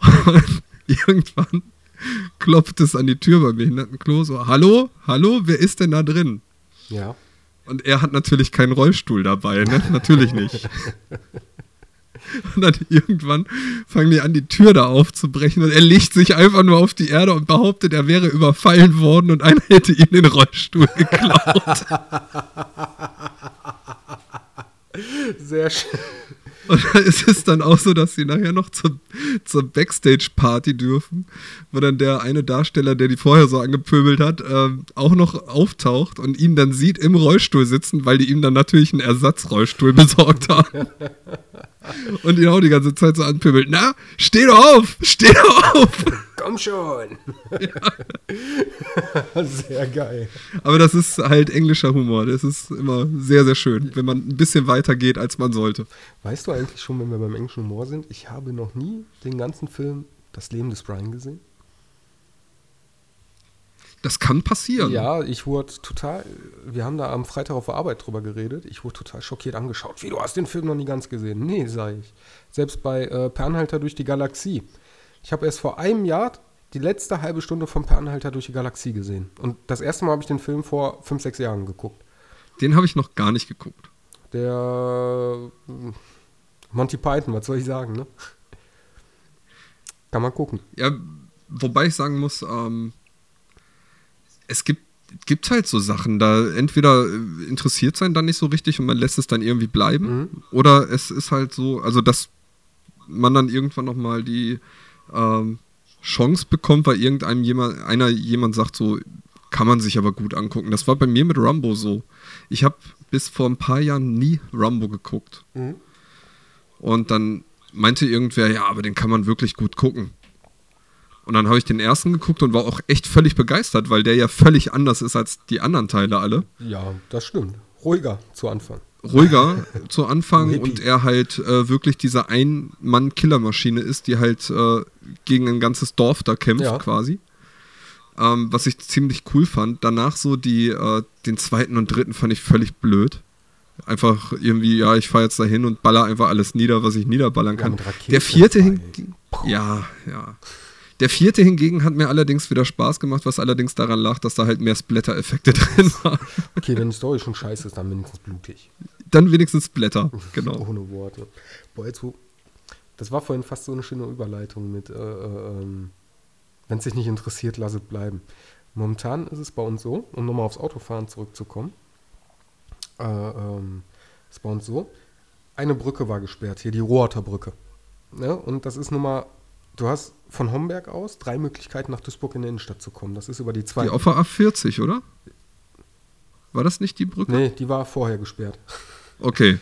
Und irgendwann klopft es an die Tür beim Behindertenklo, so, hallo, hallo, wer ist denn da drin? Ja. Und er hat natürlich keinen Rollstuhl dabei, ne? Natürlich nicht. Und dann irgendwann fangen die an, die Tür da aufzubrechen und er legt sich einfach nur auf die Erde und behauptet, er wäre überfallen worden und einer hätte ihm den Rollstuhl geklaut. Sehr schön. Und da ist es dann auch so, dass sie nachher noch zur, zur Backstage-Party dürfen, wo dann der eine Darsteller, der die vorher so angepöbelt hat, äh, auch noch auftaucht und ihn dann sieht im Rollstuhl sitzen, weil die ihm dann natürlich einen Ersatzrollstuhl besorgt haben. und ihn auch die ganze Zeit so anpöbelt. Na, steh doch auf! Steh doch auf! Komm schon! Ja. sehr geil. Aber das ist halt englischer Humor. Das ist immer sehr, sehr schön, wenn man ein bisschen weiter geht, als man sollte. Weißt du eigentlich schon, wenn wir beim englischen Humor sind, ich habe noch nie den ganzen Film Das Leben des Brian gesehen? Das kann passieren. Ja, ich wurde total, wir haben da am Freitag auf der Arbeit drüber geredet, ich wurde total schockiert angeschaut. Wie, du hast den Film noch nie ganz gesehen? Nee, sag ich. Selbst bei äh, Per durch die Galaxie. Ich habe erst vor einem Jahr die letzte halbe Stunde von Per durch die Galaxie gesehen. Und das erste Mal habe ich den Film vor fünf, sechs Jahren geguckt. Den habe ich noch gar nicht geguckt. Der hm, Monty Python, was soll ich sagen, ne? Kann man gucken. Ja, wobei ich sagen muss, ähm, es gibt, gibt halt so Sachen, da entweder interessiert sein dann nicht so richtig und man lässt es dann irgendwie bleiben, mhm. oder es ist halt so, also dass man dann irgendwann nochmal die ähm, Chance bekommt, weil irgendeinem jemand, einer jemand sagt, so kann man sich aber gut angucken. Das war bei mir mit Rumbo so. Ich habe bis vor ein paar Jahren nie Rumbo geguckt. Mhm. Und dann meinte irgendwer, ja, aber den kann man wirklich gut gucken. Und dann habe ich den ersten geguckt und war auch echt völlig begeistert, weil der ja völlig anders ist als die anderen Teile alle. Ja, das stimmt. Ruhiger zu Anfang. Ruhiger zu Anfang und er halt äh, wirklich diese Ein-Mann-Killermaschine ist, die halt äh, gegen ein ganzes Dorf da kämpft ja. quasi. Ähm, was ich ziemlich cool fand. Danach so die, äh, den zweiten und dritten fand ich völlig blöd. Einfach irgendwie, ja, ich fahre jetzt dahin und baller einfach alles nieder, was ich niederballern kann. Ja, der vierte hingegen. Ja, ja. Der vierte hingegen hat mir allerdings wieder Spaß gemacht, was allerdings daran lag, dass da halt mehr Splatter-Effekte drin waren. Okay, wenn die Story schon scheiße ist, dann wenigstens blutig. Dann wenigstens Blätter, genau. Ohne Worte. Boah, jetzt wo. Das war vorhin fast so eine schöne Überleitung mit, äh, äh, ähm, wenn es sich nicht interessiert, lass es bleiben. Momentan ist es bei uns so, um nochmal aufs Autofahren zurückzukommen, äh, ähm, ist bei uns so, eine Brücke war gesperrt, hier die Rohrter Brücke. Ne? Und das ist nun mal, du hast von Homberg aus drei Möglichkeiten nach Duisburg in die Innenstadt zu kommen. Das ist über die zwei. Die auf der A40, oder? War das nicht die Brücke? Nee, die war vorher gesperrt. Okay.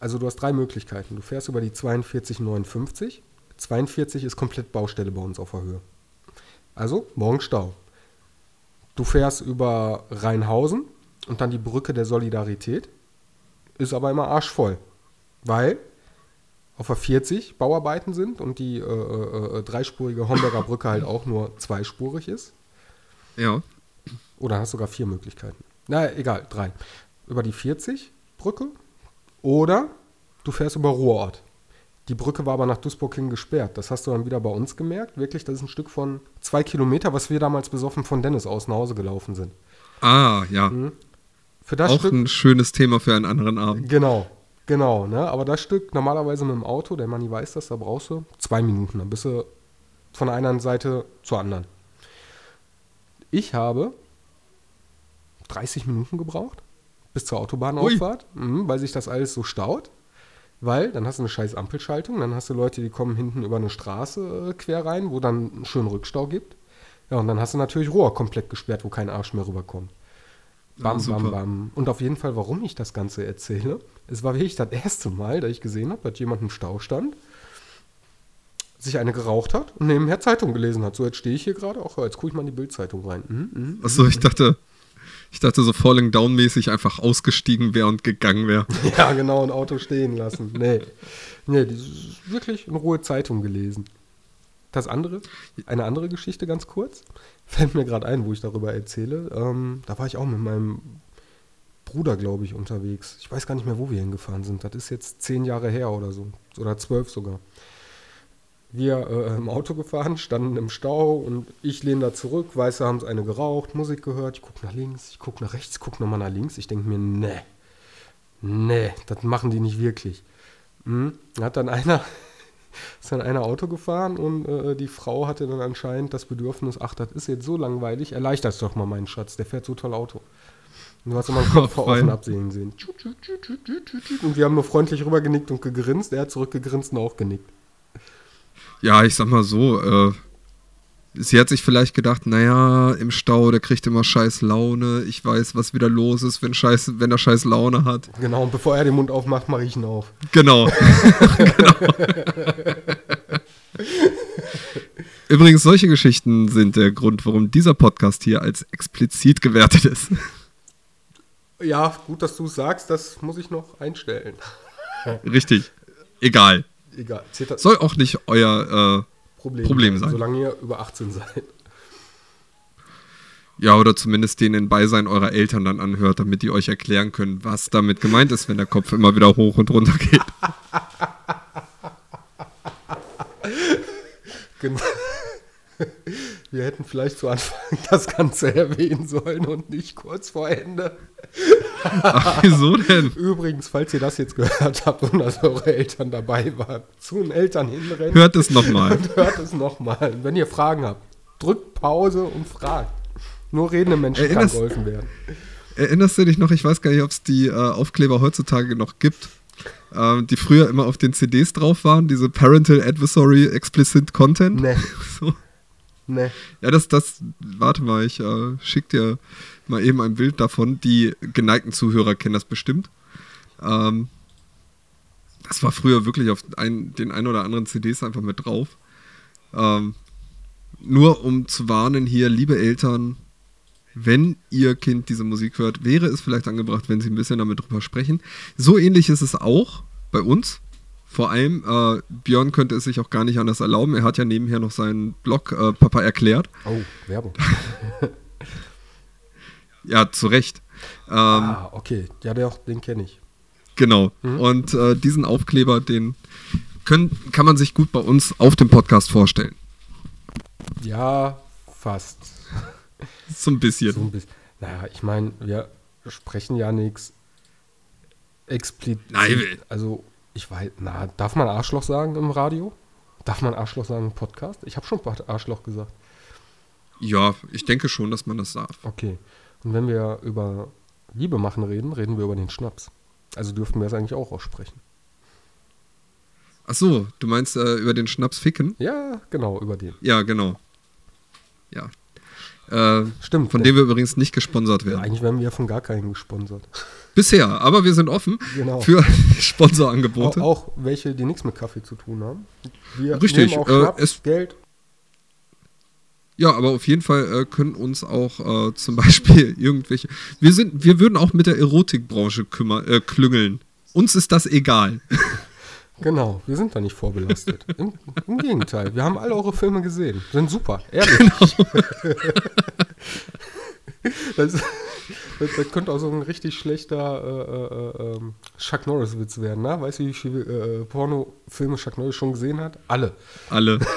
Also du hast drei Möglichkeiten. Du fährst über die 4259. 42 ist komplett Baustelle bei uns auf der Höhe. Also morgen Stau. Du fährst über Rheinhausen und dann die Brücke der Solidarität. Ist aber immer arschvoll. Weil auf der 40 Bauarbeiten sind und die äh, äh, äh, dreispurige Homberger Brücke halt auch nur zweispurig ist. Ja. Oder hast sogar vier Möglichkeiten. Na, egal, drei. Über die 40 Brücke oder du fährst über Ruhrort. Die Brücke war aber nach Duisburg hin gesperrt. Das hast du dann wieder bei uns gemerkt. Wirklich, das ist ein Stück von zwei Kilometer, was wir damals besoffen von Dennis aus nach Hause gelaufen sind. Ah, ja. Mhm. Für das Auch Stück, ein schönes Thema für einen anderen Abend. Genau, genau. Ne? Aber das Stück normalerweise mit dem Auto, der Manni weiß das, da brauchst du zwei Minuten. Dann bist du von einer Seite zur anderen. Ich habe 30 Minuten gebraucht bis zur Autobahnauffahrt, mhm, weil sich das alles so staut. Weil dann hast du eine scheiß Ampelschaltung, dann hast du Leute, die kommen hinten über eine Straße äh, quer rein, wo dann einen schönen Rückstau gibt. Ja, und dann hast du natürlich Rohr komplett gesperrt, wo kein Arsch mehr rüberkommt. Bam, ja, bam, bam. Und auf jeden Fall, warum ich das Ganze erzähle, es war wirklich das erste Mal, da ich gesehen habe, dass jemand im Stau stand, sich eine geraucht hat und nebenher Zeitung gelesen hat. So, jetzt stehe ich hier gerade, auch jetzt gucke ich mal in die Bildzeitung rein. Mhm, mhm, Achso, ich dachte, ich dachte so Falling Down mäßig einfach ausgestiegen wäre und gegangen wäre. Ja, genau, ein Auto stehen lassen. Nee. Nee, wirklich in Ruhe Zeitung gelesen. Das andere, eine andere Geschichte ganz kurz, fällt mir gerade ein, wo ich darüber erzähle. Ähm, da war ich auch mit meinem Bruder, glaube ich, unterwegs. Ich weiß gar nicht mehr, wo wir hingefahren sind. Das ist jetzt zehn Jahre her oder so. Oder zwölf sogar. Wir äh, im Auto gefahren, standen im Stau und ich lehne da zurück. Weiße haben es eine geraucht, Musik gehört. Ich gucke nach links, ich gucke nach rechts, gucke nochmal nach links. Ich denke mir, ne, ne, das machen die nicht wirklich. Hm? Hat dann einer ist dann einer Auto gefahren und äh, die Frau hatte dann anscheinend das Bedürfnis, ach, das ist jetzt so langweilig, erleichtert es doch mal meinen Schatz, der fährt so toll Auto. Und du hast immer einen Kopf vor offen absehen sehen. Und wir haben nur freundlich rübergenickt und gegrinst, er hat zurückgegrinst und auch genickt. Ja, ich sag mal so, äh, sie hat sich vielleicht gedacht, naja, im Stau, der kriegt immer scheiß Laune. Ich weiß, was wieder los ist, wenn, scheiß, wenn er scheiß Laune hat. Genau, und bevor er den Mund aufmacht, mache ich ihn auf. Genau. genau. Übrigens, solche Geschichten sind der Grund, warum dieser Podcast hier als explizit gewertet ist. Ja, gut, dass du es sagst, das muss ich noch einstellen. Richtig. Egal. Egal. Soll auch nicht euer äh, Problem, Problem sein. Solange ihr über 18 seid. Ja, oder zumindest den in Beisein eurer Eltern dann anhört, damit die euch erklären können, was damit gemeint ist, wenn der Kopf immer wieder hoch und runter geht. Genau. Wir hätten vielleicht zu Anfang das Ganze erwähnen sollen und nicht kurz vor Ende. Ach, wieso denn? Übrigens, falls ihr das jetzt gehört habt und dass eure Eltern dabei waren, zu den Eltern hinrennen. Hört es nochmal. Hört es nochmal. Wenn ihr Fragen habt, drückt Pause und fragt. Nur redende Menschen Erinnerst- kann geholfen werden. Erinnerst du dich noch, ich weiß gar nicht, ob es die äh, Aufkleber heutzutage noch gibt, ähm, die früher immer auf den CDs drauf waren, diese Parental Advisory Explicit Content? Nee, So. Nee. Ja, das, das, warte mal, ich äh, schick dir mal eben ein Bild davon. Die geneigten Zuhörer kennen das bestimmt. Ähm, das war früher wirklich auf ein, den ein oder anderen CDs einfach mit drauf. Ähm, nur um zu warnen hier, liebe Eltern, wenn ihr Kind diese Musik hört, wäre es vielleicht angebracht, wenn sie ein bisschen damit drüber sprechen. So ähnlich ist es auch bei uns. Vor allem, äh, Björn könnte es sich auch gar nicht anders erlauben. Er hat ja nebenher noch seinen Blog äh, Papa erklärt. Oh, Werbung. Ja, zu Recht. Ähm, ah, okay. Ja, der, den kenne ich. Genau. Und äh, diesen Aufkleber, den können, kann man sich gut bei uns auf dem Podcast vorstellen. Ja, fast. So ein bisschen. So ein bisschen. Naja, ich meine, wir sprechen ja nichts explizit. Nein, Also, ich weiß, na, darf man Arschloch sagen im Radio? Darf man Arschloch sagen im Podcast? Ich habe schon Arschloch gesagt. Ja, ich denke schon, dass man das darf. Okay. Und wenn wir über Liebe machen reden, reden wir über den Schnaps. Also dürften wir es eigentlich auch aussprechen. Ach so, du meinst äh, über den Schnaps ficken? Ja, genau, über den. Ja, genau. Ja. Äh, Stimmt. von dem wir übrigens nicht gesponsert werden. Eigentlich werden wir von gar keinen gesponsert. Bisher, aber wir sind offen Genau. für Auch, Sponsorangebote. auch welche, die nichts mit Kaffee zu tun haben. Wir Richtig, nehmen auch äh, Schnaps, es- Geld. Ja, aber auf jeden Fall äh, können uns auch äh, zum Beispiel irgendwelche. Wir sind, wir würden auch mit der Erotikbranche kümmer, äh, klüngeln. Uns ist das egal. Genau, wir sind da nicht vorbelastet. Im, Im Gegenteil, wir haben alle eure Filme gesehen. Sind super, ehrlich. Genau. Das, das, das könnte auch so ein richtig schlechter äh, äh, ähm, Chuck Norris-Witz werden, ne? Weißt du, wie viele äh, Pornofilme Chuck Norris schon gesehen hat? Alle. Alle.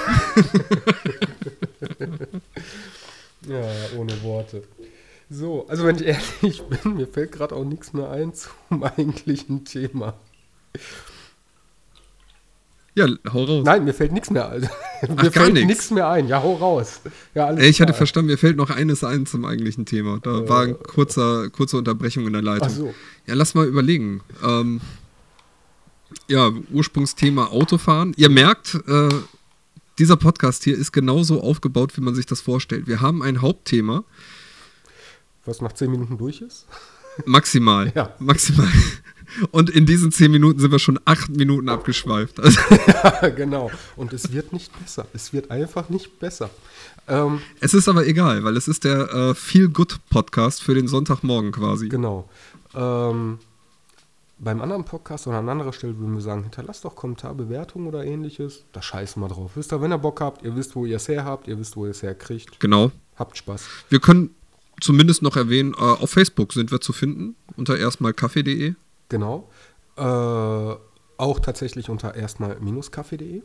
Ja, ohne Worte. So, also wenn ich ehrlich bin, mir fällt gerade auch nichts mehr ein zum eigentlichen Thema. Ja, hau raus. Nein, mir fällt nichts mehr ein. mir gar fällt nichts mehr ein. Ja, hau raus. Ja, alles Ey, ich hatte verstanden, mir fällt noch eines ein zum eigentlichen Thema. Da war eine kurzer, kurze Unterbrechung in der Leitung. Ach so. Ja, lass mal überlegen. Ähm, ja, Ursprungsthema Autofahren. Ihr merkt, äh, dieser Podcast hier ist genauso aufgebaut, wie man sich das vorstellt. Wir haben ein Hauptthema, Was nach zehn Minuten durch ist? maximal. Ja. Maximal. Und in diesen zehn Minuten sind wir schon acht Minuten abgeschweift. Also, Ja, genau. Und es wird nicht besser. Es wird einfach nicht besser. Ähm, es ist aber egal, weil es ist der äh, Feel Good Podcast für den Sonntagmorgen quasi. genau. Ähm, beim anderen Podcast oder an anderer Stelle würden wir sagen, hinterlasst doch Kommentar, Bewertung oder ähnliches. Da scheißen wir drauf. Wisst ihr, wenn ihr Bock habt, ihr wisst, wo ihr es her habt, ihr wisst, wo ihr es herkriegt. Genau. Habt Spaß. Wir können zumindest noch erwähnen, äh, auf Facebook sind wir zu finden, unter erstmal kaffee.de. Genau. Äh, auch tatsächlich unter erstmal-kaffee.de.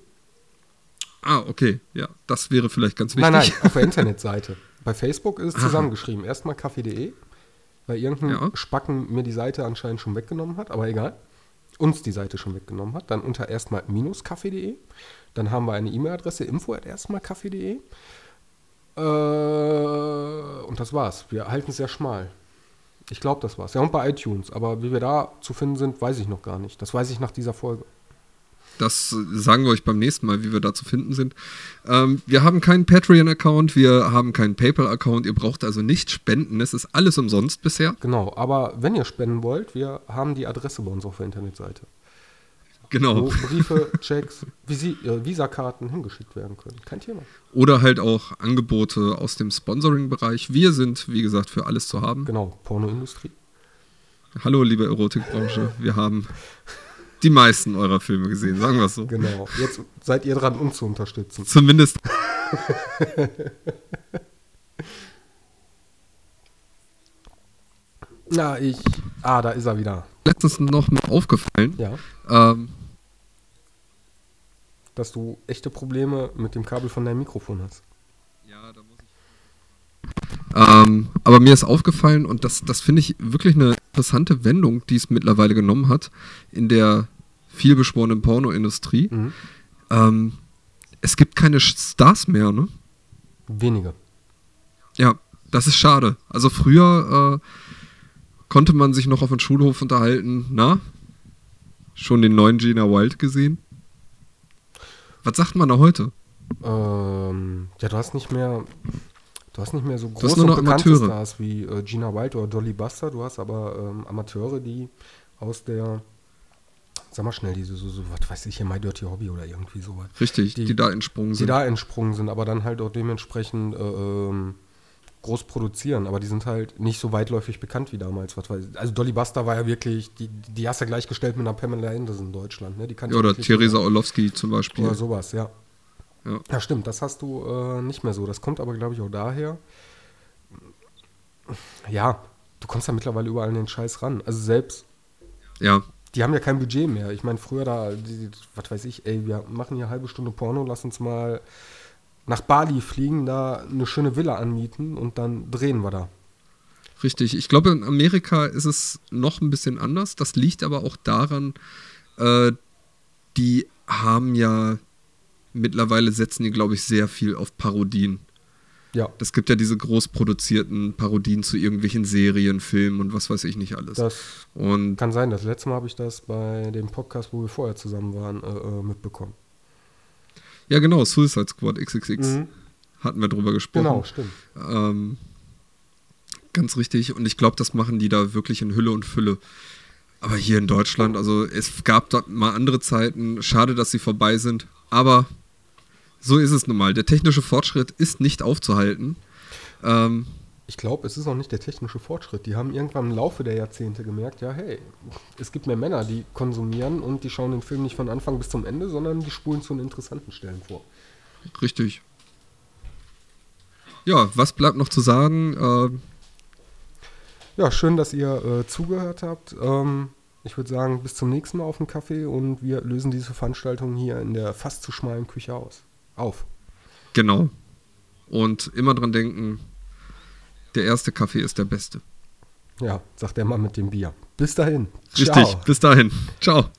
Ah, okay. Ja, das wäre vielleicht ganz wichtig. Nein, nein, auf der Internetseite. Bei Facebook ist es zusammengeschrieben. Erstmal kaffee.de, weil irgendein Ja. Spacken mir die Seite anscheinend schon weggenommen hat, aber egal. Uns die Seite schon weggenommen hat. Dann unter erstmal-kaffee.de. Dann haben wir eine E-Mail-Adresse info.erstmalkaffee.de. Äh, und das war's. Wir halten es sehr schmal. Ich glaube, das war's. Ja, und bei iTunes. Aber wie wir da zu finden sind, weiß ich noch gar nicht. Das weiß ich nach dieser Folge. Das äh, sagen wir euch beim nächsten Mal, wie wir da zu finden sind. Ähm, wir haben keinen Patreon-Account, wir haben keinen PayPal-Account. Ihr braucht also nicht spenden. Es ist alles umsonst bisher. Genau. Aber wenn ihr spenden wollt, wir haben die Adresse bei uns auf der Internetseite. Genau. wo Briefe, Checks, Visi äh, Visakarten hingeschickt werden können. Kein Thema. Oder halt auch Angebote aus dem Sponsoring-Bereich. Wir sind, wie gesagt, für alles zu haben. Genau, Pornoindustrie. Hallo, liebe Erotikbranche. Wir haben die meisten eurer Filme gesehen, sagen wir es so. Genau. Jetzt seid ihr dran, uns zu unterstützen. Zumindest. Na, ich. Ah, da ist er wieder. Letztens noch mal aufgefallen. Ja. Ähm, Dass du echte Probleme mit dem Kabel von deinem Mikrofon hast. Ja, da muss ich. Ähm, aber mir ist aufgefallen, und das, das finde ich wirklich eine interessante Wendung, die es mittlerweile genommen hat in der vielbeschworenen Pornoindustrie. Mhm. Ähm, es gibt keine Stars mehr, ne? Wenige. Ja, das ist schade. Also früher äh, konnte man sich noch auf dem Schulhof unterhalten. Na? Schon den neuen Gina Wild gesehen? Was sagt man da heute? Ähm, ja, du hast nicht mehr. Du hast nicht mehr so große und bekannte Amateure. Stars wie äh, Gina Wild oder Dolly Buster. Du hast aber ähm, Amateure, die aus der, sag mal schnell, diese, so, so, was weiß ich hier, My Dirty Hobby oder irgendwie sowas. Richtig, Die- die, da entsprungen Die sind. da entsprungen sind, aber dann halt auch dementsprechend äh, ähm, groß produzieren. Aber die sind halt nicht so weitläufig bekannt wie damals. Also Dolly Buster war ja wirklich, die, die hast du ja gleichgestellt mit einer Pamela Anderson in Deutschland. Ne? Die Ja, oder Theresa Orlowski zum Beispiel. Oder sowas, ja. Ja. Ja, stimmt, das hast du äh, nicht mehr so. Das kommt aber, glaube ich, auch daher. Ja, du kommst ja mittlerweile überall an den Scheiß ran. Also selbst, Ja, die haben ja kein Budget mehr. Ich meine, früher da, die, was weiß ich, ey, wir machen hier eine halbe Stunde Porno, lass uns mal nach Bali fliegen, da eine schöne Villa anmieten und dann drehen wir da. richtig. Ich glaube, in Amerika ist es noch ein bisschen anders. Das liegt aber auch daran, äh, die haben ja mittlerweile setzen die, glaube ich, sehr viel auf Parodien. Ja, Es gibt ja diese groß produzierten Parodien zu irgendwelchen Serien, Filmen und was weiß ich nicht alles. das Und kann sein. Das letzte Mal habe ich das bei dem Podcast, wo wir vorher zusammen waren, äh, äh, mitbekommen. Ja, genau, Suicide Squad XXX Mhm. hatten wir drüber gesprochen. Genau, stimmt. Ähm, ganz richtig. Und ich glaube, das machen die da wirklich in Hülle und Fülle. Aber hier in Deutschland, also es gab dort mal andere Zeiten. Schade, dass sie vorbei sind. Aber so ist es nun mal. Der technische Fortschritt ist nicht aufzuhalten. Ähm, Ich glaube, es ist auch nicht der technische Fortschritt. Die haben irgendwann im Laufe der Jahrzehnte gemerkt, ja, hey, es gibt mehr Männer, die konsumieren und die schauen den Film nicht von Anfang bis zum Ende, sondern die spulen zu den interessanten Stellen vor. richtig. Ja, was bleibt noch zu sagen? Ähm, Ja, schön, dass ihr äh, zugehört habt. Ähm, ich würde sagen, bis zum nächsten Mal auf dem Kaffee und wir lösen diese Veranstaltung hier in der fast zu schmalen Küche aus. Auf. genau. Und immer dran denken, der erste Kaffee ist der beste. Ja, sagt der Mann mit dem Bier. Bis dahin. Richtig. Bis dahin. Ciao.